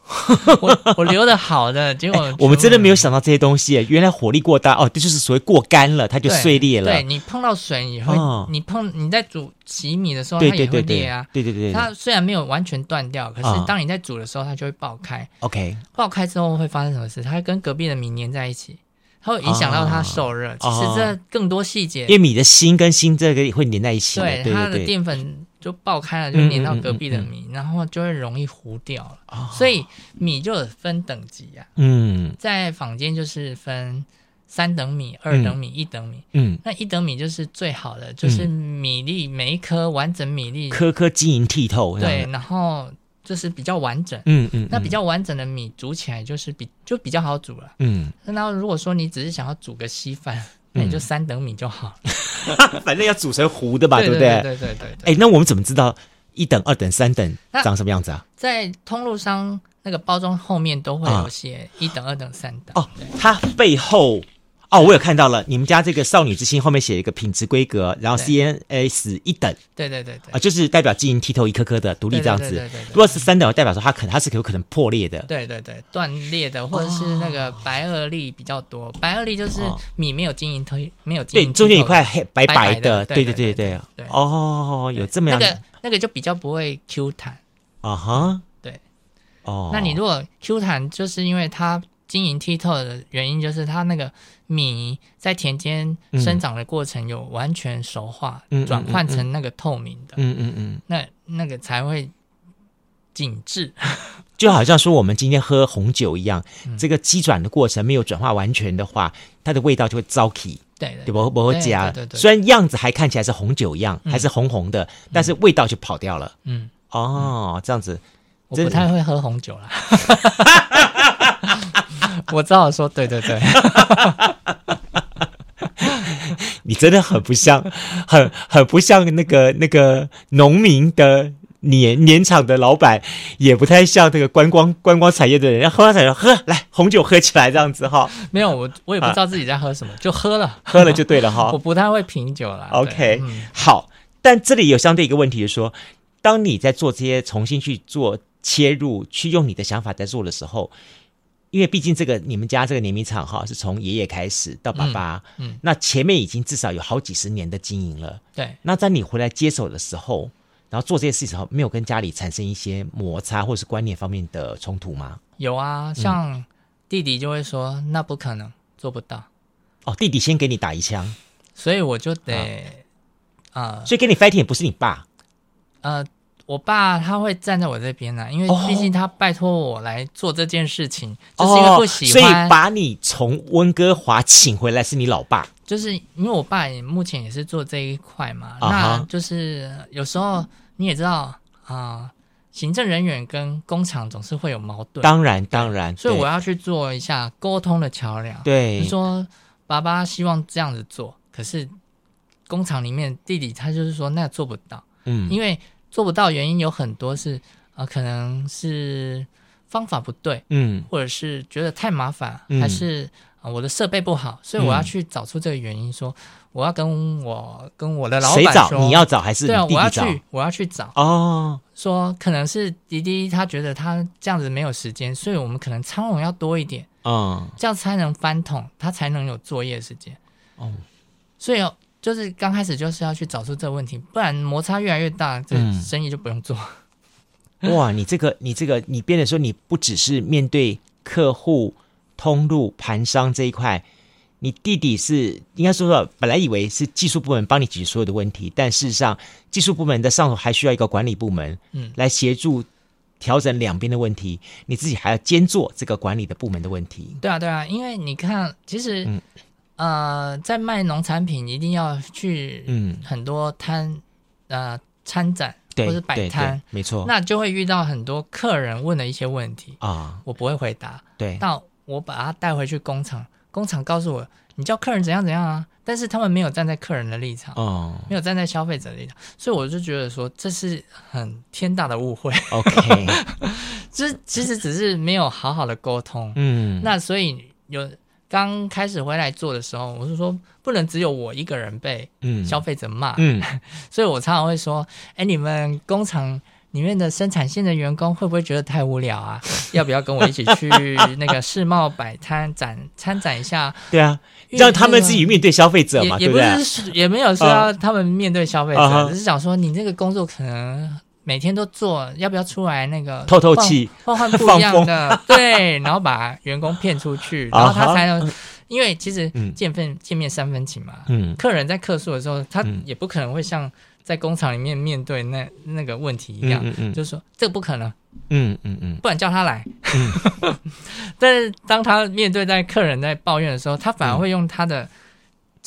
*laughs* 我我留的好的，结果、欸、我们真的没有想到这些东西。原来火力过大哦，这就是所谓过干了，它就碎裂了。对，对你碰到水以后，哦、你碰你在煮洗米的时候，它也会裂啊。对对对，对，它虽然没有完全断掉，可是当你在煮的时候，它就会爆开。OK，、哦、爆开之后会发生什么事？它会跟隔壁的米粘在一起，它会影响到它受热。哦、其实这更多细节，因为米的芯跟芯这个会粘在一起。对，对它的淀粉。就爆开了，就粘到隔壁的米，嗯嗯嗯嗯、然后就会容易糊掉了。哦、所以米就有分等级呀、啊。嗯，在坊间就是分三等米、二等米、一等米。嗯，那一等米就是最好的，就是米粒每一颗完整米粒，颗颗晶莹剔透。对，然后就是比较完整。嗯嗯，那比较完整的米煮起来就是比就比较好煮了。嗯，那如果说你只是想要煮个稀饭，那你就三等米就好。*laughs* 反正要煮成糊的吧，对不对？对对对。哎，那我们怎么知道一等、二等、三等长什么样子啊？在通路上。那个包装后面都会有写一等、二等、三等哦。它背后哦，我有看到了，你们家这个少女之心后面写一个品质规格，然后 CNS 一等，对对对对，啊，就是代表晶莹剔透一颗颗的独立这样子。如果是三等，代表说它可能它是有可能破裂的，对对对，断裂的，或者是那个白垩粒比较多。白垩粒就是米没有晶莹透，没有晶莹，对，中间一块黑白白的，对对对对对。哦，有这么样，那个那个就比较不会 Q 弹。啊哈。对。哦，那你如果 Q 弹，就是因为它晶莹剔透的原因，就是它那个米在田间生长的过程有完全熟化，转换成那个透明的，嗯嗯嗯，那那个才会紧致。*laughs* 就好像说我们今天喝红酒一样，这个机转的过程没有转化完全的话，它的味道就会糟起，对对，不不会加。虽然样子还看起来是红酒一样，还是红红的，但是味道就跑掉了。嗯，哦，这样子。我不太会喝红酒啦，*laughs* 我只好说，对对对，*laughs* 你真的很不像，很很不像那个那个农民的年年厂的老板，也不太像那个观光观光产业的人，要喝完才说喝来红酒喝起来这样子哈。没有，我我也不知道自己在喝什么，就喝了，喝了就对了哈。*laughs* 我不太会品酒啦。OK，好，但这里有相对一个问题，就是说，当你在做这些重新去做。切入去用你的想法在做的时候，因为毕竟这个你们家这个碾米厂哈是从爷爷开始到爸爸，嗯，嗯，那前面已经至少有好几十年的经营了，对。那在你回来接手的时候，然后做这些事情时候，没有跟家里产生一些摩擦或是观念方面的冲突吗？有啊，像弟弟就会说、嗯、那不可能做不到，哦，弟弟先给你打一枪，所以我就得啊，呃、所以跟你 fighting 也不是你爸，呃。我爸他会站在我这边呢、啊，因为毕竟他拜托我来做这件事情，哦、就是因为不喜欢，所以把你从温哥华请回来是你老爸，就是因为我爸也目前也是做这一块嘛，啊、那就是有时候你也知道啊、呃，行政人员跟工厂总是会有矛盾，当然当然，所以我要去做一下沟通的桥梁，对，就说爸爸希望这样子做，可是工厂里面弟弟他就是说那做不到，嗯，因为。做不到原因有很多是，呃，可能是方法不对，嗯，或者是觉得太麻烦，嗯、还是啊、呃、我的设备不好，所以我要去找出这个原因，说我要跟我跟我的老板说，谁找？你要找还是？对啊，我要去，我要去找哦。说可能是滴滴他觉得他这样子没有时间，所以我们可能仓容要多一点，嗯，这样才能翻桶，他才能有作业时间，哦，所以。就是刚开始就是要去找出这个问题，不然摩擦越来越大，这生意就不用做。嗯、*laughs* 哇，你这个你这个你变得说，你不只是面对客户、通路、盘商这一块，你弟弟是应该说说，本来以为是技术部门帮你解决所有的问题，但事实上技术部门的上头还需要一个管理部门，嗯，来协助调整两边的问题，你自己还要兼做这个管理的部门的问题。对啊，对啊，因为你看，其实。嗯呃，在卖农产品一定要去嗯很多摊，嗯、呃参展或者摆摊，没错，那就会遇到很多客人问的一些问题啊，我不会回答。对，那我把他带回去工厂，工厂告诉我，你叫客人怎样怎样啊，但是他们没有站在客人的立场，哦，没有站在消费者的立场，所以我就觉得说这是很天大的误会。OK，*laughs* 这其实只是没有好好的沟通，嗯，那所以有。刚开始回来做的时候，我是说不能只有我一个人被消费者骂，嗯嗯、*laughs* 所以我常常会说：“哎，你们工厂里面的生产线的员工会不会觉得太无聊啊？*laughs* 要不要跟我一起去那个世贸摆摊展参展一下？”对啊，让他们自己面对消费者嘛，也，也不是也没有说要他们面对消费者，啊、只是想说你这个工作可能。每天都做，要不要出来那个透透气，换换不一样的？*laughs* 对，然后把员工骗出去，*laughs* 然后他才能，uh. 因为其实见分见面三分情嘛。嗯，客人在客诉的时候，他也不可能会像在工厂里面面对那那个问题一样，嗯嗯嗯、就是说这个不可能。嗯嗯嗯，不然叫他来。嗯、*laughs* 但是当他面对在客人在抱怨的时候，他反而会用他的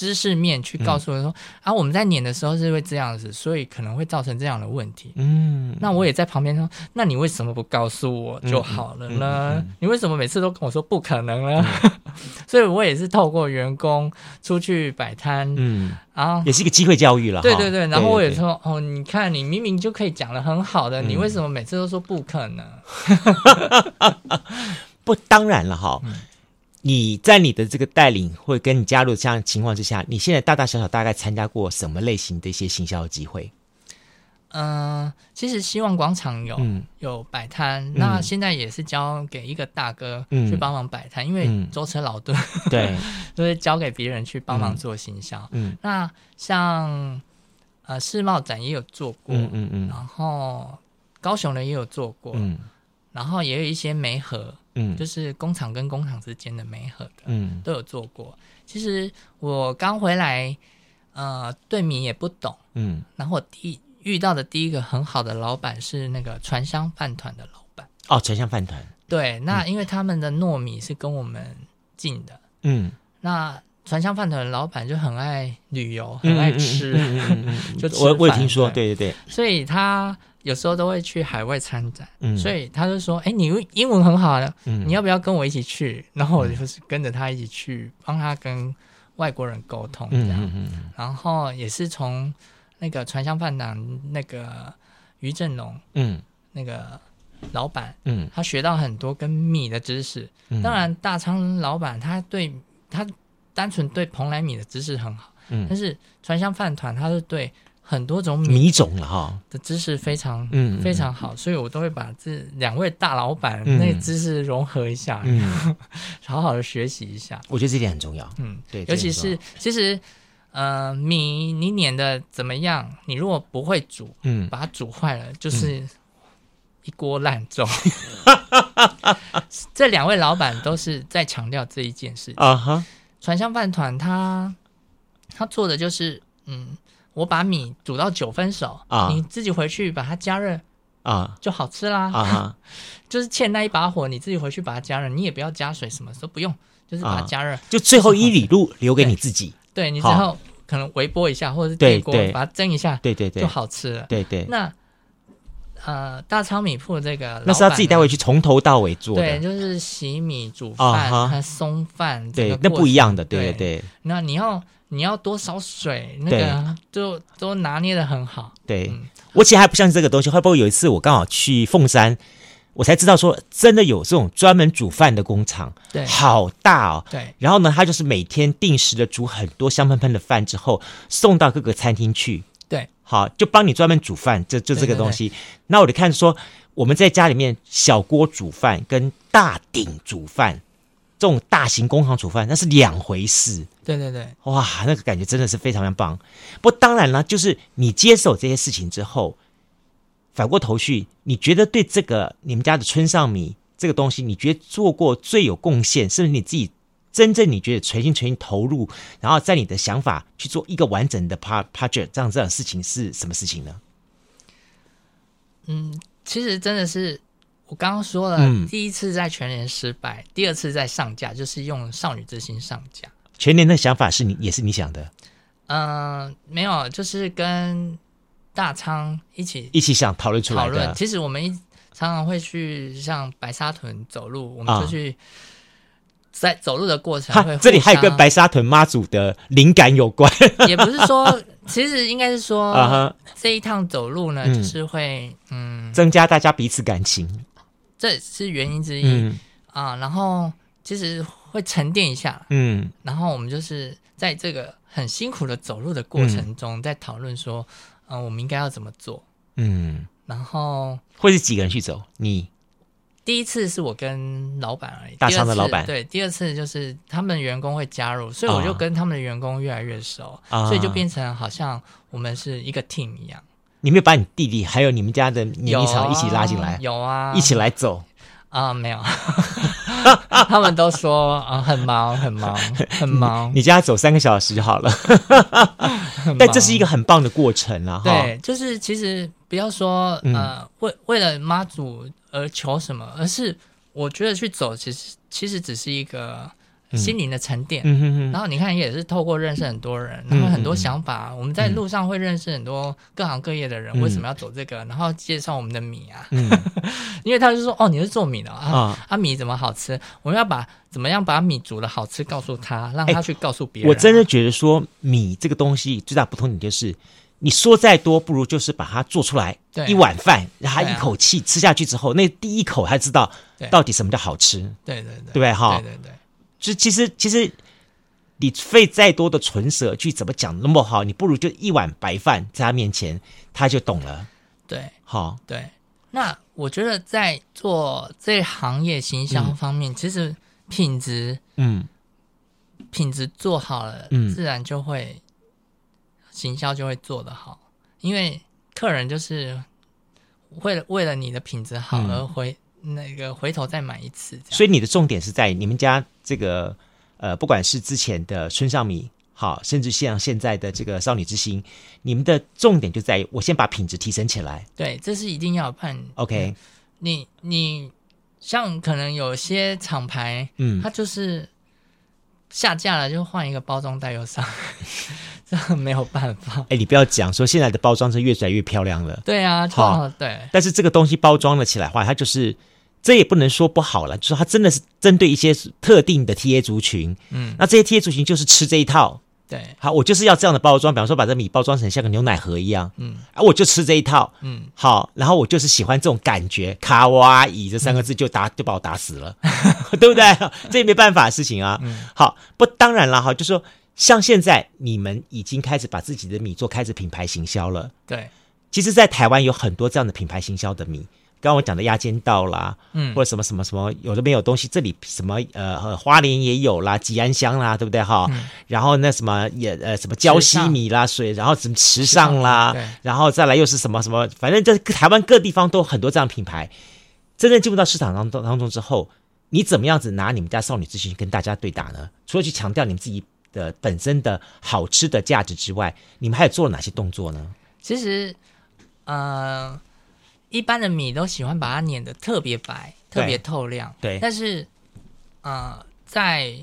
知识面去告诉我说：“嗯、啊，我们在碾的时候是会这样子，所以可能会造成这样的问题。”嗯，那我也在旁边说：“那你为什么不告诉我就好了呢？你为什么每次都跟我说不可能呢？”嗯、*laughs* 所以，我也是透过员工出去摆摊，嗯，然后也是一个机会教育了。对对对，然后我也说：“哦，你看，你明明就可以讲的很好的，嗯、你为什么每次都说不可能？” *laughs* 不，当然了，哈。嗯你在你的这个带领或者跟你加入这样的情况之下，你现在大大小小大概参加过什么类型的一些行销的机会？嗯、呃，其实希望广场有、嗯、有摆摊，嗯、那现在也是交给一个大哥去帮忙摆摊，嗯、因为舟车劳顿，嗯、对，*laughs* 都是交给别人去帮忙做行销。嗯，那像呃世贸展也有做过，嗯嗯，嗯。然后高雄的也有做过，嗯，然后也有一些媒合。嗯，就是工厂跟工厂之间的媒合的，嗯，都有做过。其实我刚回来，呃，对米也不懂，嗯，然后我第遇到的第一个很好的老板是那个传香饭团的老板。哦，传香饭团。对，那因为他们的糯米是跟我们进的，嗯，那传香饭团的老板就很爱旅游，很爱吃，*laughs* 就我我也听说，对对对，所以他。有时候都会去海外参展，嗯、所以他就说：“哎，你英文很好的，嗯、你要不要跟我一起去？”然后我就是跟着他一起去，帮他跟外国人沟通这样。嗯然后也是从那个传香饭团那个于正龙，嗯，那个老板，嗯，他学到很多跟米的知识。嗯、当然，大仓老板他对他单纯对蓬莱米的知识很好，嗯，但是传香饭团他是对。很多种米，米种了哈的知识非常嗯非常好，所以我都会把这两位大老板那知识融合一下，嗯，*laughs* 好好的学习一下。我觉得这点很重要，嗯，对，尤其是其实呃米你碾的怎么样，你如果不会煮，嗯，把它煮坏了就是一锅烂粥。*laughs* 这两位老板都是在强调这一件事情啊哈。传香饭团他他做的就是嗯。我把米煮到九分熟啊，你自己回去把它加热啊，就好吃啦。啊，*laughs* 就是欠那一把火，你自己回去把它加热，你也不要加水，什么都不用，就是把它加热，就最后一里路留给你自己。*laughs* 对，你之后可能微波一下，或者是电锅把它蒸一下，对对对，就好吃了。对对。那呃，大昌米铺这个，那是要自己带回去从头到尾做的，对，就是洗米、煮饭、还松饭，对，那不一样的，对对。那你要。你要多少水？那个都对都拿捏的很好。对，嗯、我其实还不相信这个东西。会不会有一次我刚好去凤山，我才知道说真的有这种专门煮饭的工厂，对，好大哦。对，然后呢，他就是每天定时的煮很多香喷喷的饭，之后送到各个餐厅去。对，好，就帮你专门煮饭，就就这个东西。对对对，那我就看说我们在家里面小锅煮饭跟大鼎煮饭。这种大型工厂煮饭那是两回事，对对对，哇，那个感觉真的是非常非常棒。不过当然了，就是你接手这些事情之后，反过头去，你觉得对这个你们家的村上米这个东西，你觉得做过最有贡献，是不是你自己真正你觉得全心全意投入，然后在你的想法去做一个完整的 project 这样这样的事情是什么事情呢？嗯，其实真的是。我刚刚说了，嗯、第一次在全年失败，第二次在上架，就是用少女之心上架。全年的想法是你也是你想的？嗯、呃，没有，就是跟大仓一起一起想讨论出来的。其实我们一常常会去像白沙屯走路，我们就去在走路的过程会。这里还有跟白沙屯妈祖的灵感有关，*laughs* 也不是说，其实应该是说，啊、哈这一趟走路呢，就是会嗯增加大家彼此感情。这是原因之一、嗯、啊，然后其实会沉淀一下，嗯，然后我们就是在这个很辛苦的走路的过程中，嗯、在讨论说，嗯、呃，我们应该要怎么做，嗯，然后会是几个人去走？你。第一次是我跟老板而已，大昌的老板，对，第二次就是他们员工会加入，所以我就跟他们的员工越来越熟，哦、所以就变成好像我们是一个 team 一样。你没有把你弟弟还有你们家的碾米厂一起拉进来？有啊，一起来走啊？没有，*laughs* 他们都说啊，很忙，很忙，*laughs* 很忙。你家走三个小时就好了，*laughs* 但这是一个很棒的过程啊！对，就是其实不要说呃，为为了妈祖而求什么，而是我觉得去走，其实其实只是一个。心灵的沉淀，嗯哼哼，然后你看也是透过认识很多人，然后很多想法，嗯、我们在路上会认识很多各行各业的人，嗯、为什么要走这个？然后介绍我们的米啊，嗯、*laughs* 因为他就说哦，你是做米的啊，哦、啊米怎么好吃？我们要把怎么样把米煮的好吃告诉他，让他去告诉别人、啊。我真的觉得说米这个东西最大不同点就是，你说再多不如就是把它做出来，对。一碗饭，让他一口气吃下去之后，那第一口他知道到底什么叫好吃，对对对，对不对？哈？对对对。就其实其实，你费再多的唇舌去怎么讲那么好，你不如就一碗白饭在他面前，他就懂了。对，好，对。那我觉得在做这行业行销方面，嗯、其实品质，嗯，品质做好了，嗯，自然就会行销就会做得好，因为客人就是为了为了你的品质好而回。嗯那个回头再买一次，所以你的重点是在你们家这个呃，不管是之前的村上米，好，甚至像现在的这个少女之心，你们的重点就在于我先把品质提升起来。对，这是一定要判。OK，你你像可能有些厂牌，嗯，它就是下架了就换一个包装袋又上，*laughs* 这没有办法。哎，你不要讲说现在的包装是越来越漂亮了。对啊，好，对。但是这个东西包装了起来的话，它就是。这也不能说不好了，就是它真的是针对一些特定的 TA 族群，嗯，那这些 TA 族群就是吃这一套，对，好，我就是要这样的包装，比方说把这米包装成像个牛奶盒一样，嗯，啊，我就吃这一套，嗯，好，然后我就是喜欢这种感觉，卡哇伊这三个字就打、嗯、就把我打死了，*laughs* 对不对？这也没办法的事情啊，嗯，好，不，当然了哈，就说像现在你们已经开始把自己的米做开始品牌行销了，对，其实，在台湾有很多这样的品牌行销的米。刚刚我讲的鸭尖道啦，嗯，或者什么什么什么，有的没有东西，这里什么呃花莲也有啦，吉安乡啦，对不对哈？嗯、然后那什么也呃什么礁西米啦，水，然后什么池上啦，然后再来又是什么什么，反正这台湾各地方都很多这样品牌。真正进入到市场当中当中之后，你怎么样子拿你们家少女之心跟大家对打呢？除了去强调你们自己的本身的好吃的价值之外，你们还有做了哪些动作呢？其实，呃。一般的米都喜欢把它碾得特别白、特别透亮。对，但是，呃，在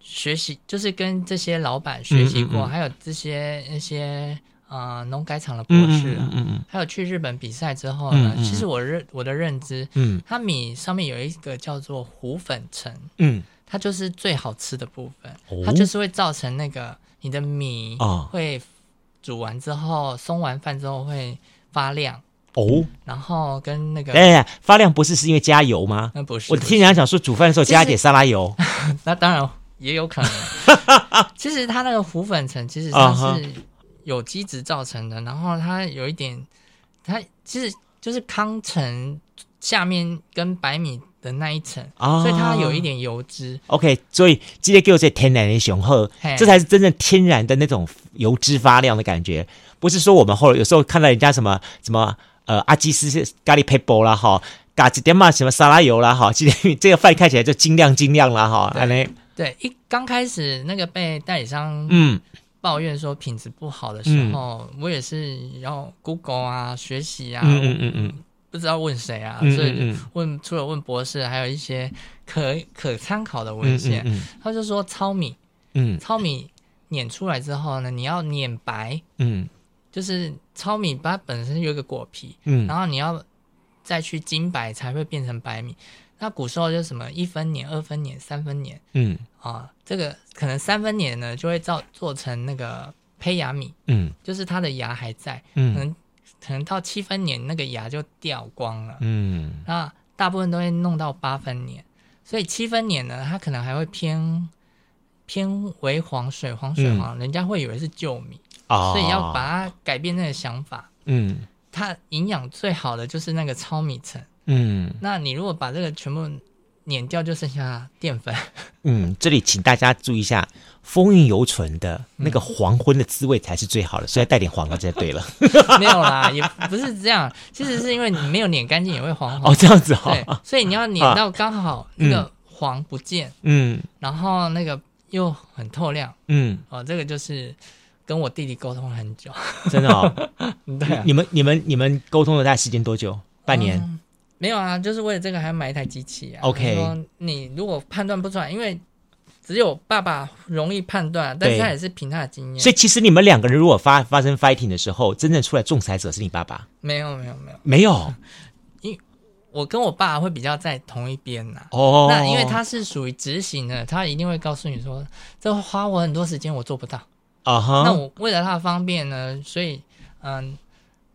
学习，就是跟这些老板学习过，嗯嗯嗯还有这些那些呃农改场的博士，嗯嗯，还有去日本比赛之后呢，其实我认我的认知，嗯，它米上面有一个叫做糊粉层，嗯，它就是最好吃的部分，哦、它就是会造成那个你的米会煮完之后，松完饭之后会发亮。哦，然后跟那个哎，发亮不是是因为加油吗？那不是，我听人家讲说煮饭的时候加一点沙拉油，*laughs* 那当然也有可能。*laughs* 其实它那个糊粉层其实它是有机质造成的，然后它有一点，它其实就是糠层下面跟白米的那一层，所以它有一点油脂。OK，所以今天给我这天然的雄厚，这才是真正天然的那种油脂发亮的感觉，不是说我们后来有时候看到人家什么什么。呃，阿基斯咖喱配波啦，哈，加几点嘛，什么沙拉油啦，哈，今天 *laughs* 这个饭看起来就精亮精亮啦，哈，安妮。对，一刚开始那个被代理商嗯。抱怨说品质不好的时候，嗯、我也是要 Google 啊学习啊，嗯嗯嗯嗯，不知道问谁啊，嗯嗯嗯，所以问除了问博士，还有一些可可参考的文献，嗯，他就说糙米，嗯，糙米碾出来之后呢，你要碾白，嗯。就是糙米，它本身有一个果皮，嗯，然后你要再去精白才会变成白米。那古时候就什么一分碾、二分碾、三分碾，嗯。啊，这个可能三分碾呢就会造做成那个胚芽米，嗯，就是它的芽还在，嗯，可能可能到七分碾那个芽就掉光了，嗯，那大部分都会弄到八分碾，所以七分碾呢，它可能还会偏偏为黄水黄水黄，嗯、人家会以为是旧米。哦，所以要把它改变那个想法。嗯，它营养最好的就是那个糙米层。嗯，那你如果把这个全部碾掉，就剩下淀粉。嗯，这里请大家注意一下，风韵犹存的那个黄昏的滋味才是最好的，所以带点黄瓜就对了。*laughs* 没有啦，也不是这样，其实是因为你没有碾干净也会黄黄。哦，这样子哈。对，所以你要碾到刚好那个黄不见。嗯，然后那个又很透亮。嗯，哦，这个就是。跟我弟弟沟通了很久，*laughs* 真的哦。*laughs* 对、啊，你们、你们、你们沟通了大概时间多久？半年？嗯、没有啊，就是为了这个还要买一台机器啊。OK，说你如果判断不出来，因为只有爸爸容易判断，但是他也是凭他的经验。所以其实你们两个人如果发发生 fighting 的时候，真正出来仲裁者是你爸爸？没有，没有，没有，没有。*laughs* 因我跟我爸会比较在同一边呐。哦，那因为他是属于执行的，他一定会告诉你说，这花我很多时间，我做不到。啊哈。那我为了他的方便呢，所以嗯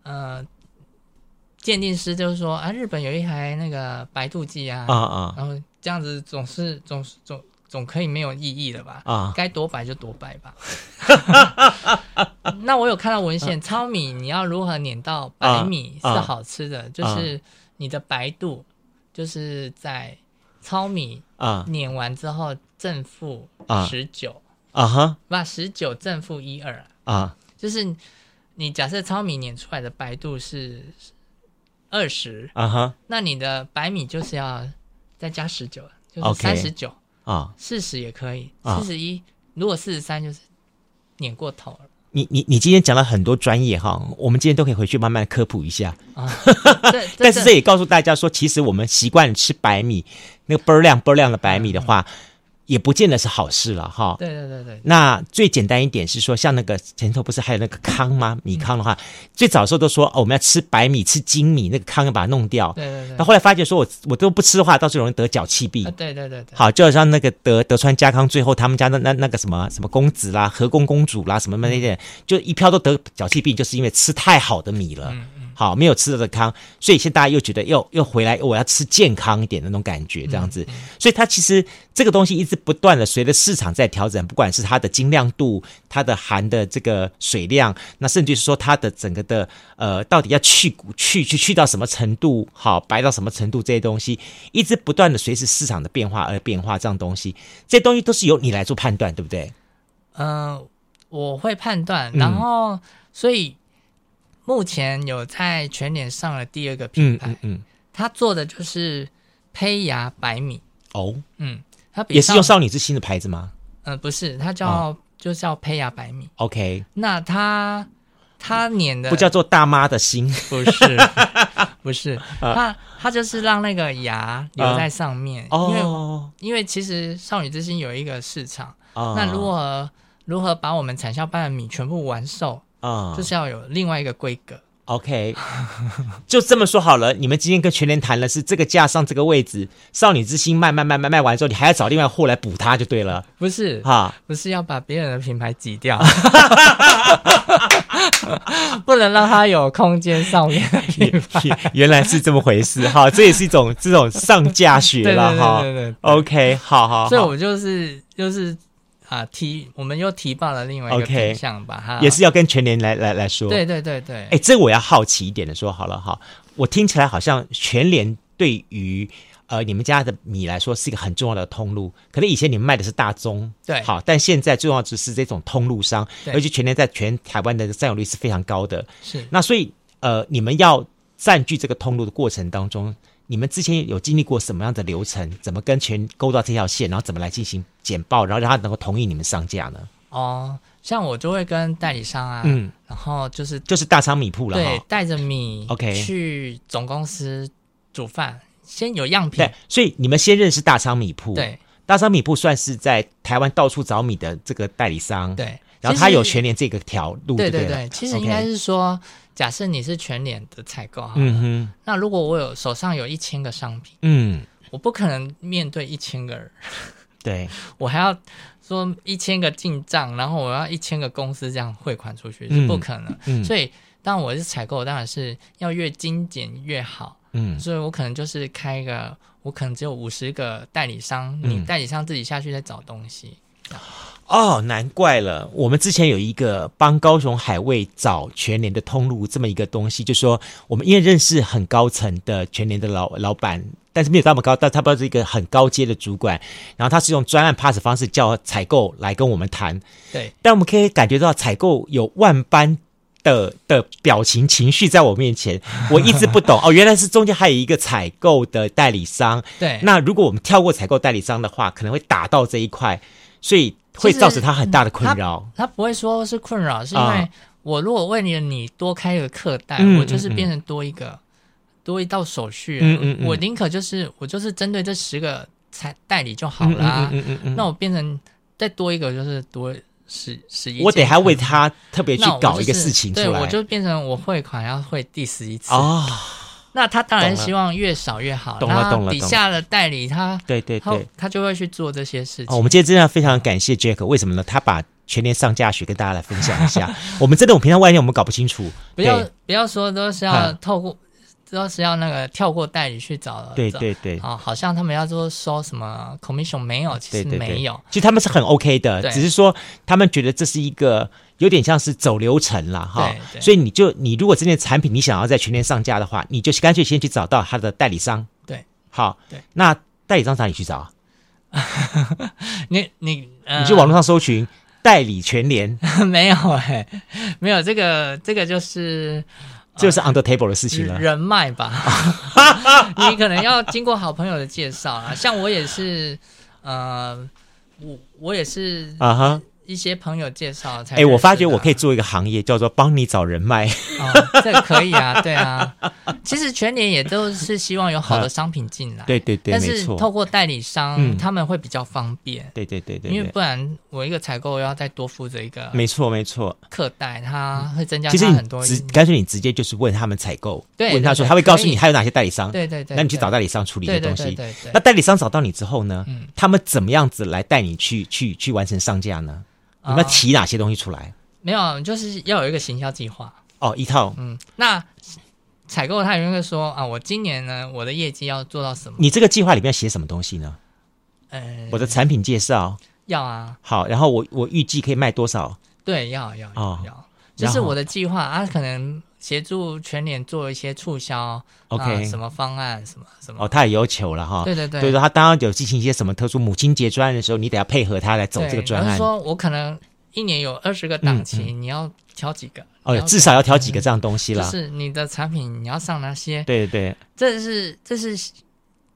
呃。鉴定师就是说啊，日本有一台那个白度计啊，啊啊，然后这样子总是总是总总可以没有异议了吧？啊，该多白就多白吧。*laughs* 那我有看到文献，糙米你要如何碾到白米是好吃的，就是你的白度就是在糙米啊碾完之后正负十九啊哈，把十九正负一二啊，就是你假设糙米碾出来的白度是。二十啊哈，那你的白米就是要再加十九，就是三十九啊，四十也可以，四十一，如果四十三就是碾过头了。你你你今天讲了很多专业哈，我们今天都可以回去慢慢科普一下啊。*laughs* 但是这也告诉大家说，其实我们习惯吃白米，那个倍儿亮倍儿亮的白米的话。也不见得是好事了哈。对对对对。那最简单一点是说，像那个前头不是还有那个糠吗？米糠的话，嗯、最早的时候都说哦，我们要吃白米，吃精米，那个糠要把它弄掉。对对对。那后来发觉说我我都不吃的话，到时候容易得脚气病。对对对对。好，就好像那个德德川家康最后他们家那那那个什么什么公子啦，和宫公主啦，什么那些，就一票都得脚气病，就是因为吃太好的米了。嗯好，没有吃到的康，所以现在大家又觉得又又回来，我要吃健康一点的那种感觉，这样子。所以它其实这个东西一直不断的随着市场在调整，不管是它的精亮度、它的含的这个水量，那甚至是说它的整个的呃，到底要去骨去去去到什么程度，好白到什么程度，这些东西一直不断的随着市场的变化而变化，这样东西，这些东西都是由你来做判断，对不对？嗯、呃，我会判断，然后、嗯、所以。目前有在全脸上了第二个品牌，嗯嗯，嗯。他做的就是胚芽白米。哦，嗯，它也是用少女之心的牌子吗？呃，不是，它叫、哦、就叫胚芽白米。OK，那它它碾的不叫做大妈的心，*laughs* 不是，不是，*laughs* 它它就是让那个芽留在上面，啊、因为、哦、因为其实少女之心有一个市场，哦、那如何如何把我们产销班的米全部完售？啊，就是要有另外一个规格。OK，就这么说好了。你们今天跟全联谈的是这个价上这个位置，少女之心卖卖卖卖卖完之后，你还要找另外货来补它就对了。不是哈，不是要把别人的品牌挤掉，*laughs* *laughs* 不能让它有空间上面的品牌。*laughs* 原来是这么回事哈，这也是一种这种上架学了哈。对对对对，OK，好好。所以我就是就是。啊，提我们又提报了另外一个品项吧，哈，也是要跟全联来来来说。对对对对，哎，这个我要好奇一点的说好了哈，我听起来好像全联对于呃你们家的米来说是一个很重要的通路，可能以前你们卖的是大宗，对，好，但现在重要只是这种通路商，对。而且全联在全台湾的占有率是非常高的，是，那所以呃你们要占据这个通路的过程当中。你们之前有经历过什么样的流程？怎么跟全勾到这条线，然后怎么来进行简报，然后让他能够同意你们上架呢？哦，像我就会跟代理商啊，嗯，然后就是就是大仓米铺了，对，带着米，OK，去总公司煮饭，先有样品。对，所以你们先认识大仓米铺，对，大仓米铺算是在台湾到处找米的这个代理商，对，然后他有全年这个条路对，对？对对，其实应该是说。假设你是全脸的采购哈，嗯哼，那如果我有手上有一千个商品，嗯，我不可能面对一千个人，对，*laughs* 我还要说一千个进账，然后我要一千个公司这样汇款出去，是不可能。嗯，所以当我是采购，当然是要越精简越好。嗯，所以我可能就是开一个，我可能只有五十个代理商，你代理商自己下去再找东西。哦，难怪了。我们之前有一个帮高雄海味找全年的通路这么一个东西，就是说我们因为认识很高层的全年的老老板，但是没有那么高，但他不是一个很高阶的主管。然后他是用专案 pass 方式叫采购来跟我们谈。对，但我们可以感觉到采购有万般的的表情情绪在我面前，*laughs* 我一直不懂哦，原来是中间还有一个采购的代理商。对，那如果我们跳过采购代理商的话，可能会打到这一块，所以。会造成他很大的困扰。他不会说是困扰，是因为我如果为了你多开一个客单，嗯、我就是变成多一个多一道手续，嗯嗯嗯，我宁可就是我就是针对这十个才代理就好了，啊，嗯嗯嗯嗯，那我变成再多一个就是多十十一，我得还为他特别去搞一个事情出来，对，我就变成我汇款要汇第十一次。哦。那他当然希望越少越好。懂了，懂了。底下的代理他，对对对，他就会去做这些事情。哦，我们今天真的非常感谢 Jack，为什么呢？他把全年上架学跟大家来分享一下。*laughs* 我们真的，我们平常外面我们搞不清楚。不要不要说都是要透过，都是要那个跳过代理去找了。对对对。啊，好像他们要说收什么 commission 没有，其实没有。其实他们是很 OK 的，只是说他们觉得这是一个。有点像是走流程了哈，所以你就你如果这件产品你想要在全年上架的话，你就干脆先去找到他的代理商。对，好，对，那代理商哪里去找？*laughs* 你你、呃、你去网络上搜寻代理全联，*laughs* 没有哎、欸，没有这个这个就是这就是 under table 的事情了，人脉吧？*laughs* 你可能要经过好朋友的介绍啊，像我也是，呃，我我也是啊哈。Uh-huh. 一些朋友介绍才哎、欸，我发觉我可以做一个行业，叫做帮你找人脉。哦，这可以啊，*laughs* 对啊。其实全年也都是希望有好的商品进来，对对对，但是透过代理商，嗯、他们会比较方便。对对对对，因为不然我一个采购要再多负责一个，没错没错，客代他会增加他很多。其实干脆你直接就是问他们采购，问他说他会告诉你还有哪些代理商，对对对，那你去找代理商处理的东西。对对对，那代理商找到你之后呢，嗯、他们怎么样子来带你去去去完成上架呢？你们要提哪些东西出来？哦、没有，就是要有一个行销计划哦，一套。嗯，那采购他有没有说啊？我今年呢，我的业绩要做到什么？你这个计划里面要写什么东西呢？呃，我的产品介绍要啊。好，然后我我预计可以卖多少？对，要要要要，这、哦、是我的计划啊，可能。协助全联做一些促销，OK，什么方案，什么什么哦，他也要求了哈，对对对，所以说他当然有进行一些什么特殊母亲节专案的时候，你得要配合他来走这个专案。说我可能一年有二十个档期，嗯嗯，你要挑几个？哦，至少要挑几个这样东西了。就是你的产品你要上哪些？对对对，这是这是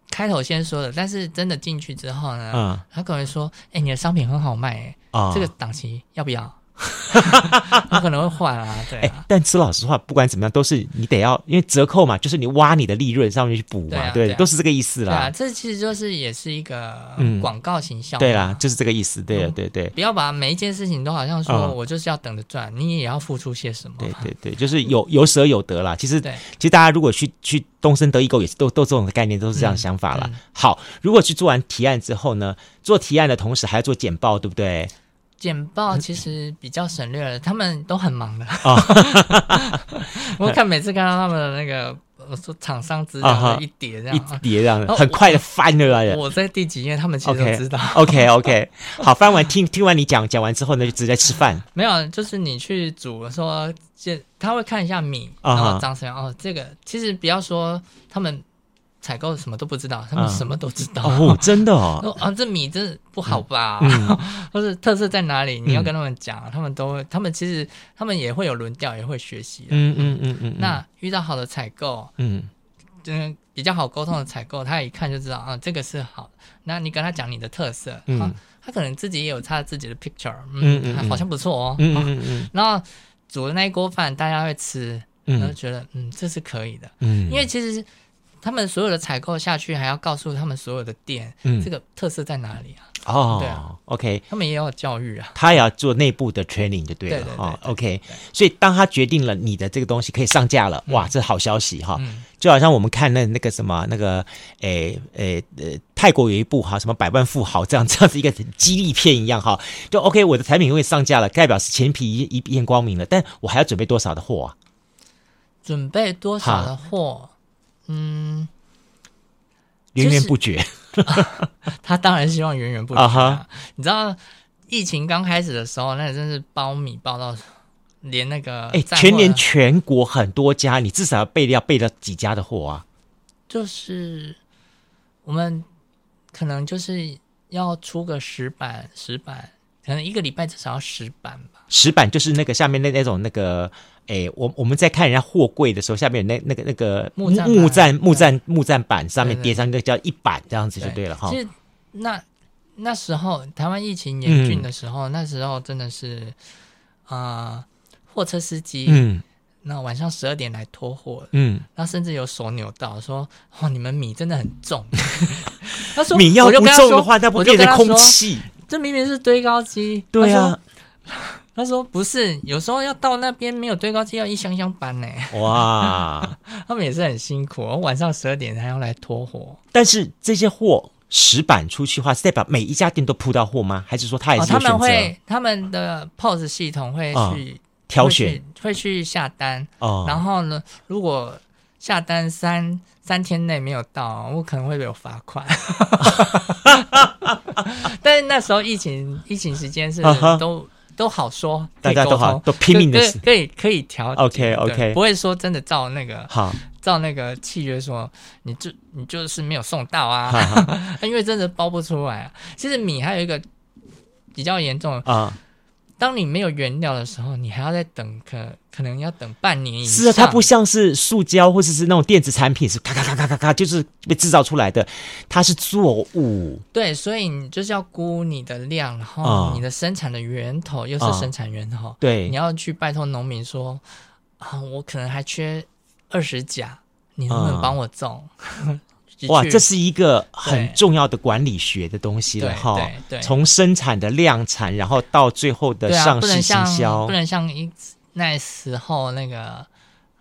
开头先说的，但是真的进去之后呢，嗯，他可能说，哎，你的商品很好卖，哎，哦，这个档期要不要？*laughs* 他可能会换啊，对啊、欸。但说老实话，不管怎么样，都是你得要，因为折扣嘛，就是你挖你的利润上面去补嘛，对，啊对，啊、都是这个意思啦。对啊，这其实就是也是一个广告形象、嗯。对啦，就是这个意思。对啊，对对。不要把每一件事情都好像说我就是要等着赚，嗯、你也要付出些什么。对对对，就是有有舍有得啦。其实，其实大家如果去去东升得意购也是都都这种概念，都是这样的想法啦。好，如果去做完提案之后呢，做提案的同时还要做简报，对不对？简报其实比较省略了，他们都很忙的。哦、*laughs* 我看每次看到他们的那个，我说厂商资料一叠这样，一叠这样，很快的翻了来。我在第几页，他们其实都知道。OK OK，, okay 好，翻完听听完你讲讲完之后呢，就直接吃饭。没有，就是你去煮说，这他会看一下米，然后长什么样。哦，这个其实不要说他们。采购什么都不知道，他们什么都知道、嗯、哦，真的哦。*laughs* 啊，这米真的不好吧？或、嗯、*laughs* 是特色在哪里？你要跟他们讲，嗯、他们都会。他们其实他们也会有轮调，也会学习。嗯嗯嗯嗯。那遇到好的采购，嗯，嗯，比较好沟通的采购，他一看就知道啊，这个是好。那你跟他讲你的特色，嗯，他，他可能自己也有他自己的 picture，嗯嗯，嗯，好像不错哦。嗯嗯嗯。然后煮的那一锅饭，大家会吃，然后觉得嗯，这是可以的。嗯，因为其实。他们所有的采购下去，还要告诉他们所有的店，嗯，这个特色在哪里啊？哦，对啊，OK，他们也要教育啊，他也要做内部的 training 就对了哈。OK，所以当他决定了你的这个东西可以上架了，嗯、哇，这好消息哈、嗯！就好像我们看那那个什么那个，诶诶呃，泰国有一部哈什么百万富豪这样这样子一个激励片一样哈，就 OK，我的产品会上架了，代表是前皮一片光明了，但我还要准备多少的货啊？准备多少的货？嗯，源源不绝。*laughs* 他当然希望源源不绝啊！你知道疫情刚开始的时候，那真是包米包到连那个哎，全年全国很多家，你至少要备料备了几家的货啊？就是我们可能就是要出个十板十板，可能一个礼拜至少要十板吧。十板就是那个下面那那种那个。哎，我我们在看人家货柜的时候，下面有那那个那个木栈木栈木栈木栈板上面叠上一个叫一板，这样子就对了哈。其实那那时候台湾疫情严峻的时候，嗯，那时候真的是啊，呃，货车司机嗯，那晚上十二点来拖货，嗯，那甚至有手扭到，说：“哦，你们米真的很重。*laughs* ”他说：“米要不重的话，那不变成空气？这明明是堆高机。”对啊，他说：“不是，有时候要到那边没有堆高机，要一箱箱搬呢。”哇，*laughs* 他们也是很辛苦，晚上十二点还要来拖货。但是这些货石板出去的话，是代表每一家店都铺到货吗？还是说他也是他们会他们的 POS 系统会去。哦挑选会去下单，哦，然后呢，如果下单三三天内没有到，我可能会有罚款。*laughs* *laughs* 但是那时候疫情疫情时间是都、uh -huh. 都好说，大家都好都拼命的可以可以调。OK OK，不会说真的照那个好照那个契约说，你就你就是没有送到啊，uh. *laughs* 因为真的包不出来啊。其实米还有一个比较严重啊。Uh. 当你没有原料的时候，你还要再等，可可能要等半年以上。是啊，它不像是塑胶或者是那种电子产品，是咔咔咔咔咔咔，就是被制造出来的。它是作物，对，所以你就是要估你的量，然后你的生产的源头、哦、又是生产源头，对，你要去拜托农民说啊，我可能还缺二十甲，你能不能帮我种？嗯 *laughs* 哇，这是一个很重要的管理学的东西了哈。对对，从生产的量产，然后到最后的上市行销，不能像一那时候那个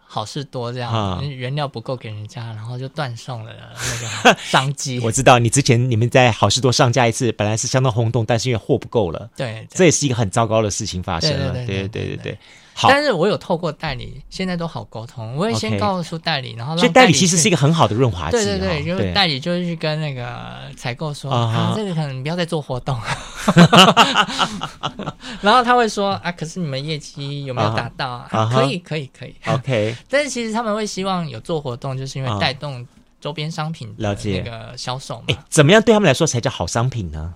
好事多这样，原料不够给人家，然后就断送了那个商机。*laughs* 我知道你之前你们在好事多上架一次，本来是相当轰动，但是因为货不够了，对，这也是一个很糟糕的事情发生了。对对对对对。但是我有透过代理，现在都好沟通。我会先告诉代理，然后让代理所以代理其实是一个很好的润滑剂。对对对，就是代理就是去跟那个采购说啊，这个可能不要再做活动。*laughs* 然后他会说啊，可是你们业绩有没有达到啊？可以可以可以。OK。*laughs* 但是其实他们会希望有做活动，就是因为带动周边商品的那个销售嘛。怎么样对他们来说才叫好商品呢？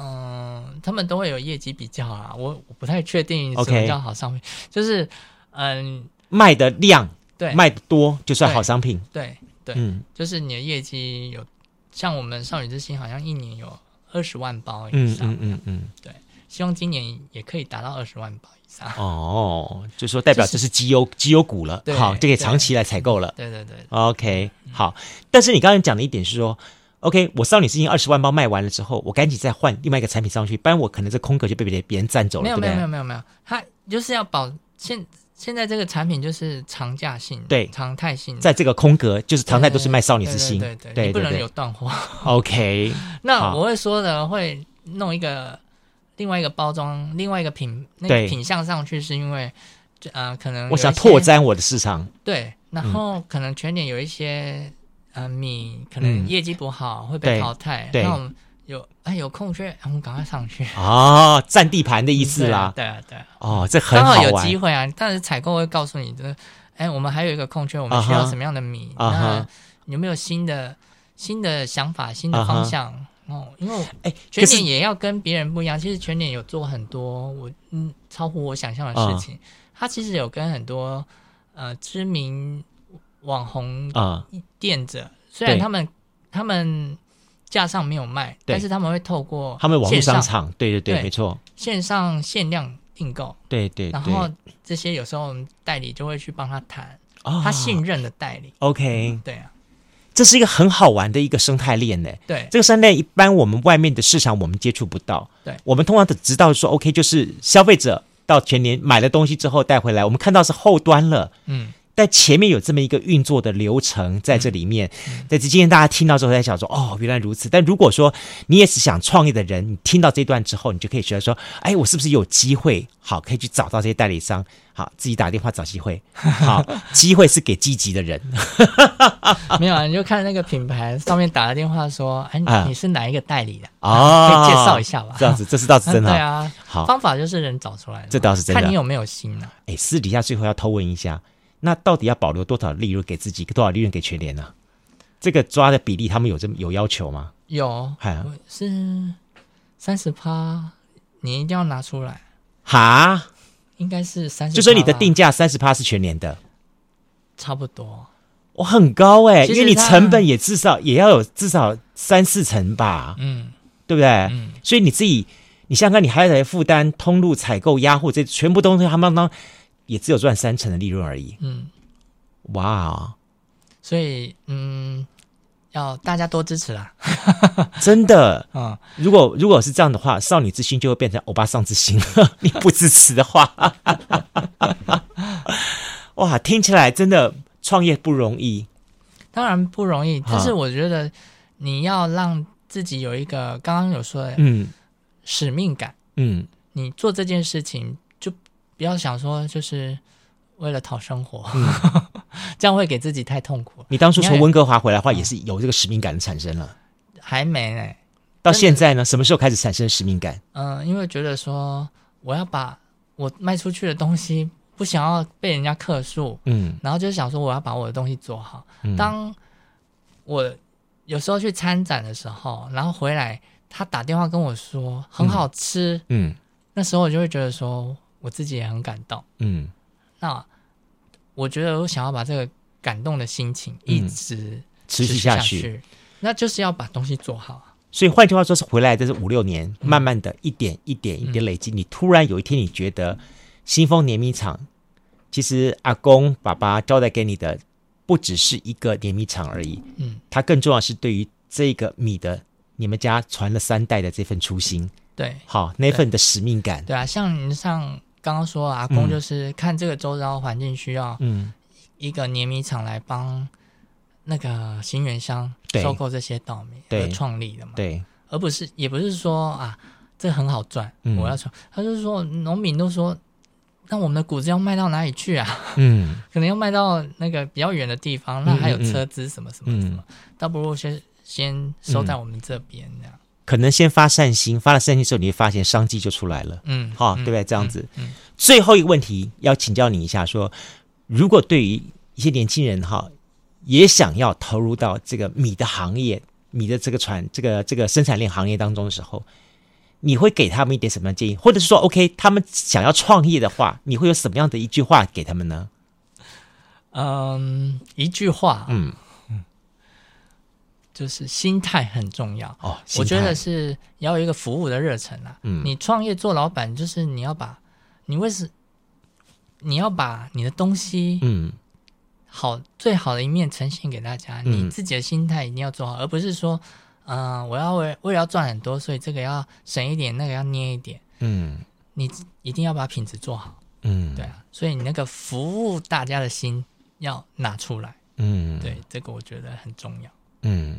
嗯，他们都会有业绩比较啊，我我不太确定什么叫好商品.就是嗯，卖的量对。卖的多就算好商品，对对，对，嗯，就是你的业绩有像我们少女之心好像一年有二十万包以上，嗯嗯嗯，嗯，对，希望今年也可以达到二十万包以上。哦，就说代表这是绩优绩优股了，好，就可以长期来采购了。对对对，对，OK，好，但是你刚才讲的一点是说。OK，我少女之心二十万包卖完了之后，我赶紧再换另外一个产品上去，不然我可能这空格就被别人别人占走了。没有没有没有没有没有，它就是要保现现在这个产品就是常价性，对。常态性，在这个空格就是常态都是卖少女之心，对对对，你不能有断货。OK，*laughs* 那我会说的会弄一个另外一个包装，另外一个品那个品相上去，是因为呃可能我想拓展我的市场，对，然后可能全年有一些。呃，米可能业绩不好、嗯、会被淘汰，对，那我们有哎有空缺，我们赶快上去哦，占地盘的意思啦，*laughs* 对啊对啊，哦，这很好，刚好有机会啊，但是采购会告诉你的，哎，我们还有一个空缺，我们需要什么样的米，uh 那有没有新的新的想法、新的方向？Uh. 哦，因为哎，全年也要跟别人不一样，其实全年有做很多我嗯超乎我想象的事情，他、uh. 其实有跟很多呃知名。网红啊，店者、嗯、虽然他们他们架上没有卖，但是他们会透过他们网络商场，对对对，对。没错，线上限量订购，对对，然后这些有时候我们代理就会去帮他谈、哦，他信任的代理，OK，对啊，这是一个很好玩的一个生态链呢。对，这个生态链一般我们外面的市场我们接触不到，对，我们通常只知道说 OK，就是消费者到全年买了东西之后带回来，我们看到是后端了，嗯。在前面有这么一个运作的流程在这里面，在、嗯、这今天大家听到之后在想说，哦，原来如此。但如果说你也是想创业的人，你听到这段之后，你就可以觉得说，哎，我是不是有机会？好，可以去找到这些代理商，好，自己打电话找机会。*laughs* 好，机会是给积极的人。*laughs* 没有啊，你就看那个品牌上面打了电话说，哎，你是哪一个代理的？哦，可以介绍一下吧。这样子，这是倒是真的。*laughs* 对啊，好，方法就是人找出来的，这倒是真的。看你有没有心呢、啊？哎，私底下最后要偷问一下。那到底要保留多少利润给自己，多少利润给全联呢？这个抓的比例，他们有这么有要求吗？有，是三十趴，你一定要拿出来。哈，应该是三十，就说你的定价三十趴是全年的，差不多。我很高哎、欸，因为你成本也至少也要有至少三四成吧，嗯，对不对？嗯，所以你自己，你想想看，你还得负担通路采购、压货，这全部东西他们当。也只有赚三成的利润而已。嗯，哇，所以嗯，要大家多支持啦。*laughs* 真的，嗯，*laughs* 如果如果是这样的话，少女之心就会变成欧巴桑之心了。*laughs* 你不支持的话，哇，听起来真的创业不容易。当然不容易，但是我觉得你要让自己有一个刚刚有说的，嗯，使命感，嗯，你做这件事情就不要想说就是为了讨生活，嗯、*laughs* 这样会给自己太痛苦。你当初从温哥华回来的话，也是有这个使命感的产生了，还没呢。到现在呢，什么时候开始产生使命感？嗯，因为觉得说我要把我卖出去的东西。不想要被人家客诉，嗯，然后就想说我要把我的东西做好。嗯、当我有时候去参展的时候，然后回来，他打电话跟我说很好吃，嗯，那时候我就会觉得说我自己也很感动，嗯。那我觉得我想要把这个感动的心情一直持续下去，嗯、下去那就是要把东西做好。所以换句话说，是回来这是五六年，嗯、慢慢的一点一点一点累积，嗯、你突然有一天你觉得新丰碾米厂。其实阿公爸爸交代给你的不只是一个碾米厂而已，嗯，它更重要是对于这个米的你们家传了三代的这份初心，对，好那份的使命感，对啊，像您像刚刚说阿公就是看这个周遭环境需要，嗯，一个碾米厂来帮那个新源乡收购这些稻米而创立的嘛，对，而不是也不是说啊这很好赚，嗯、我要创，他就是说农民都说。那我们的谷子要卖到哪里去啊？嗯，*laughs* 可能要卖到那个比较远的地方，那还有车资什么什么什么，倒不如先先收在我们这边这样。可能先发善心，发了善心之后，你会发现商机就出来了。嗯，好，对不对？这样子。嗯。最后一个问题要请教你一下，说如果对于一些年轻人哈，也想要投入到这个米的行业、米的这个传这个这个生产链行业当中的时候。你会给他们一点什么样建议，或者是说，OK，他们想要创业的话，你会有什么样的一句话给他们呢？嗯，一句话，嗯嗯，就是心态很重要哦。我觉得是要有一个服务的热忱啊。嗯，你创业做老板，就是你要把，你为什，你要把你的东西，嗯，好最好的一面呈现给大家。嗯，你自己的心态一定要做好，而不是说。嗯，我要为为了要赚很多，所以这个要省一点，那个要捏一点。嗯，你一定要把品质做好。嗯，对啊，所以你那个服务大家的心要拿出来。嗯，对，这个我觉得很重要。嗯，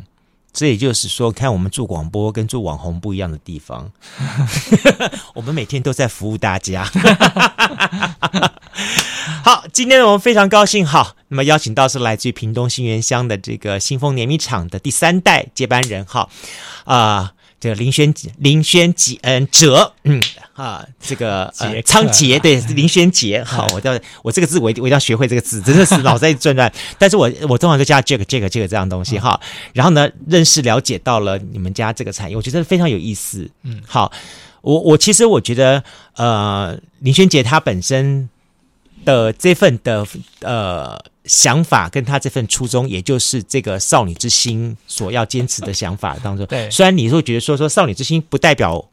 这也就是说，看我们做广播跟做网红不一样的地方，*laughs* 我们每天都在服务大家。*laughs* 好，今天我们非常高兴。好，那么邀请到是来自于屏东新源乡的这个新丰碾米厂的第三代接班人。好，啊、这个林轩林轩杰嗯哲嗯啊，这个呃仓頡对 *laughs* 林轩杰。好，我叫我这个字我一定我一定要学会这个字，真的是脑袋转转。*laughs* 但是我我通常就叫这个这个这个这样东西哈。然后呢，认识了解到了你们家这个产业，我觉得非常有意思。嗯，好，我我其实我觉得呃林轩杰他本身。的这份的呃想法，跟他这份初衷，也就是这个少女之心所要坚持的想法当中。对，虽然你会觉得说说少女之心不代表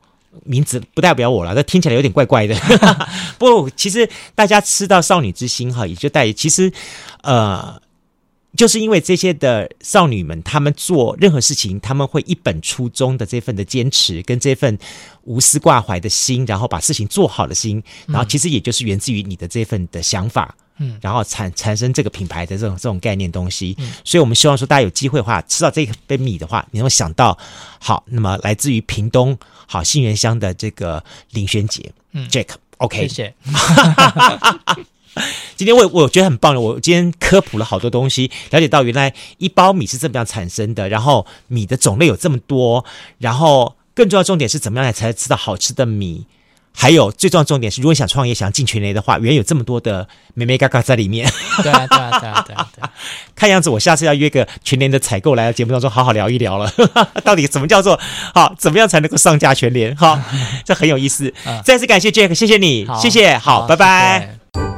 名字，不代表我了，这听起来有点怪怪的。*laughs* 不其实大家吃到少女之心哈，也就带其实呃。就是因为这些的少女们，她们做任何事情，她们会一本初衷的这份的坚持，跟这份无私挂怀的心，然后把事情做好的心，然后其实也就是源自于你的这份的想法，嗯，然后产产生这个品牌的这种这种概念东西。嗯，所以我们希望说，大家有机会的话，吃到这杯米的话，你能够想到，好，那么来自于屏东好新源乡的这个林轩杰，嗯，Jack，OK，谢谢。*laughs* 今天我我觉得很棒的，我今天科普了好多东西，了解到原来一包米是这么样产生的，然后米的种类有这么多，然后更重要的重点是怎么样才吃到好吃的米，还有最重要的重点是，如果想创业想进全联的话，原来有这么多的妹妹嘎嘎在里面。对啊对啊对啊对啊对啊！*laughs* 看样子我下次要约个全联的采购来到节目当中好好聊一聊了，*laughs* 到底怎么叫做好，怎么样才能够上架全联？好，这很有意思。*laughs* 再次感谢 Jack，谢谢你，谢谢，好，拜拜。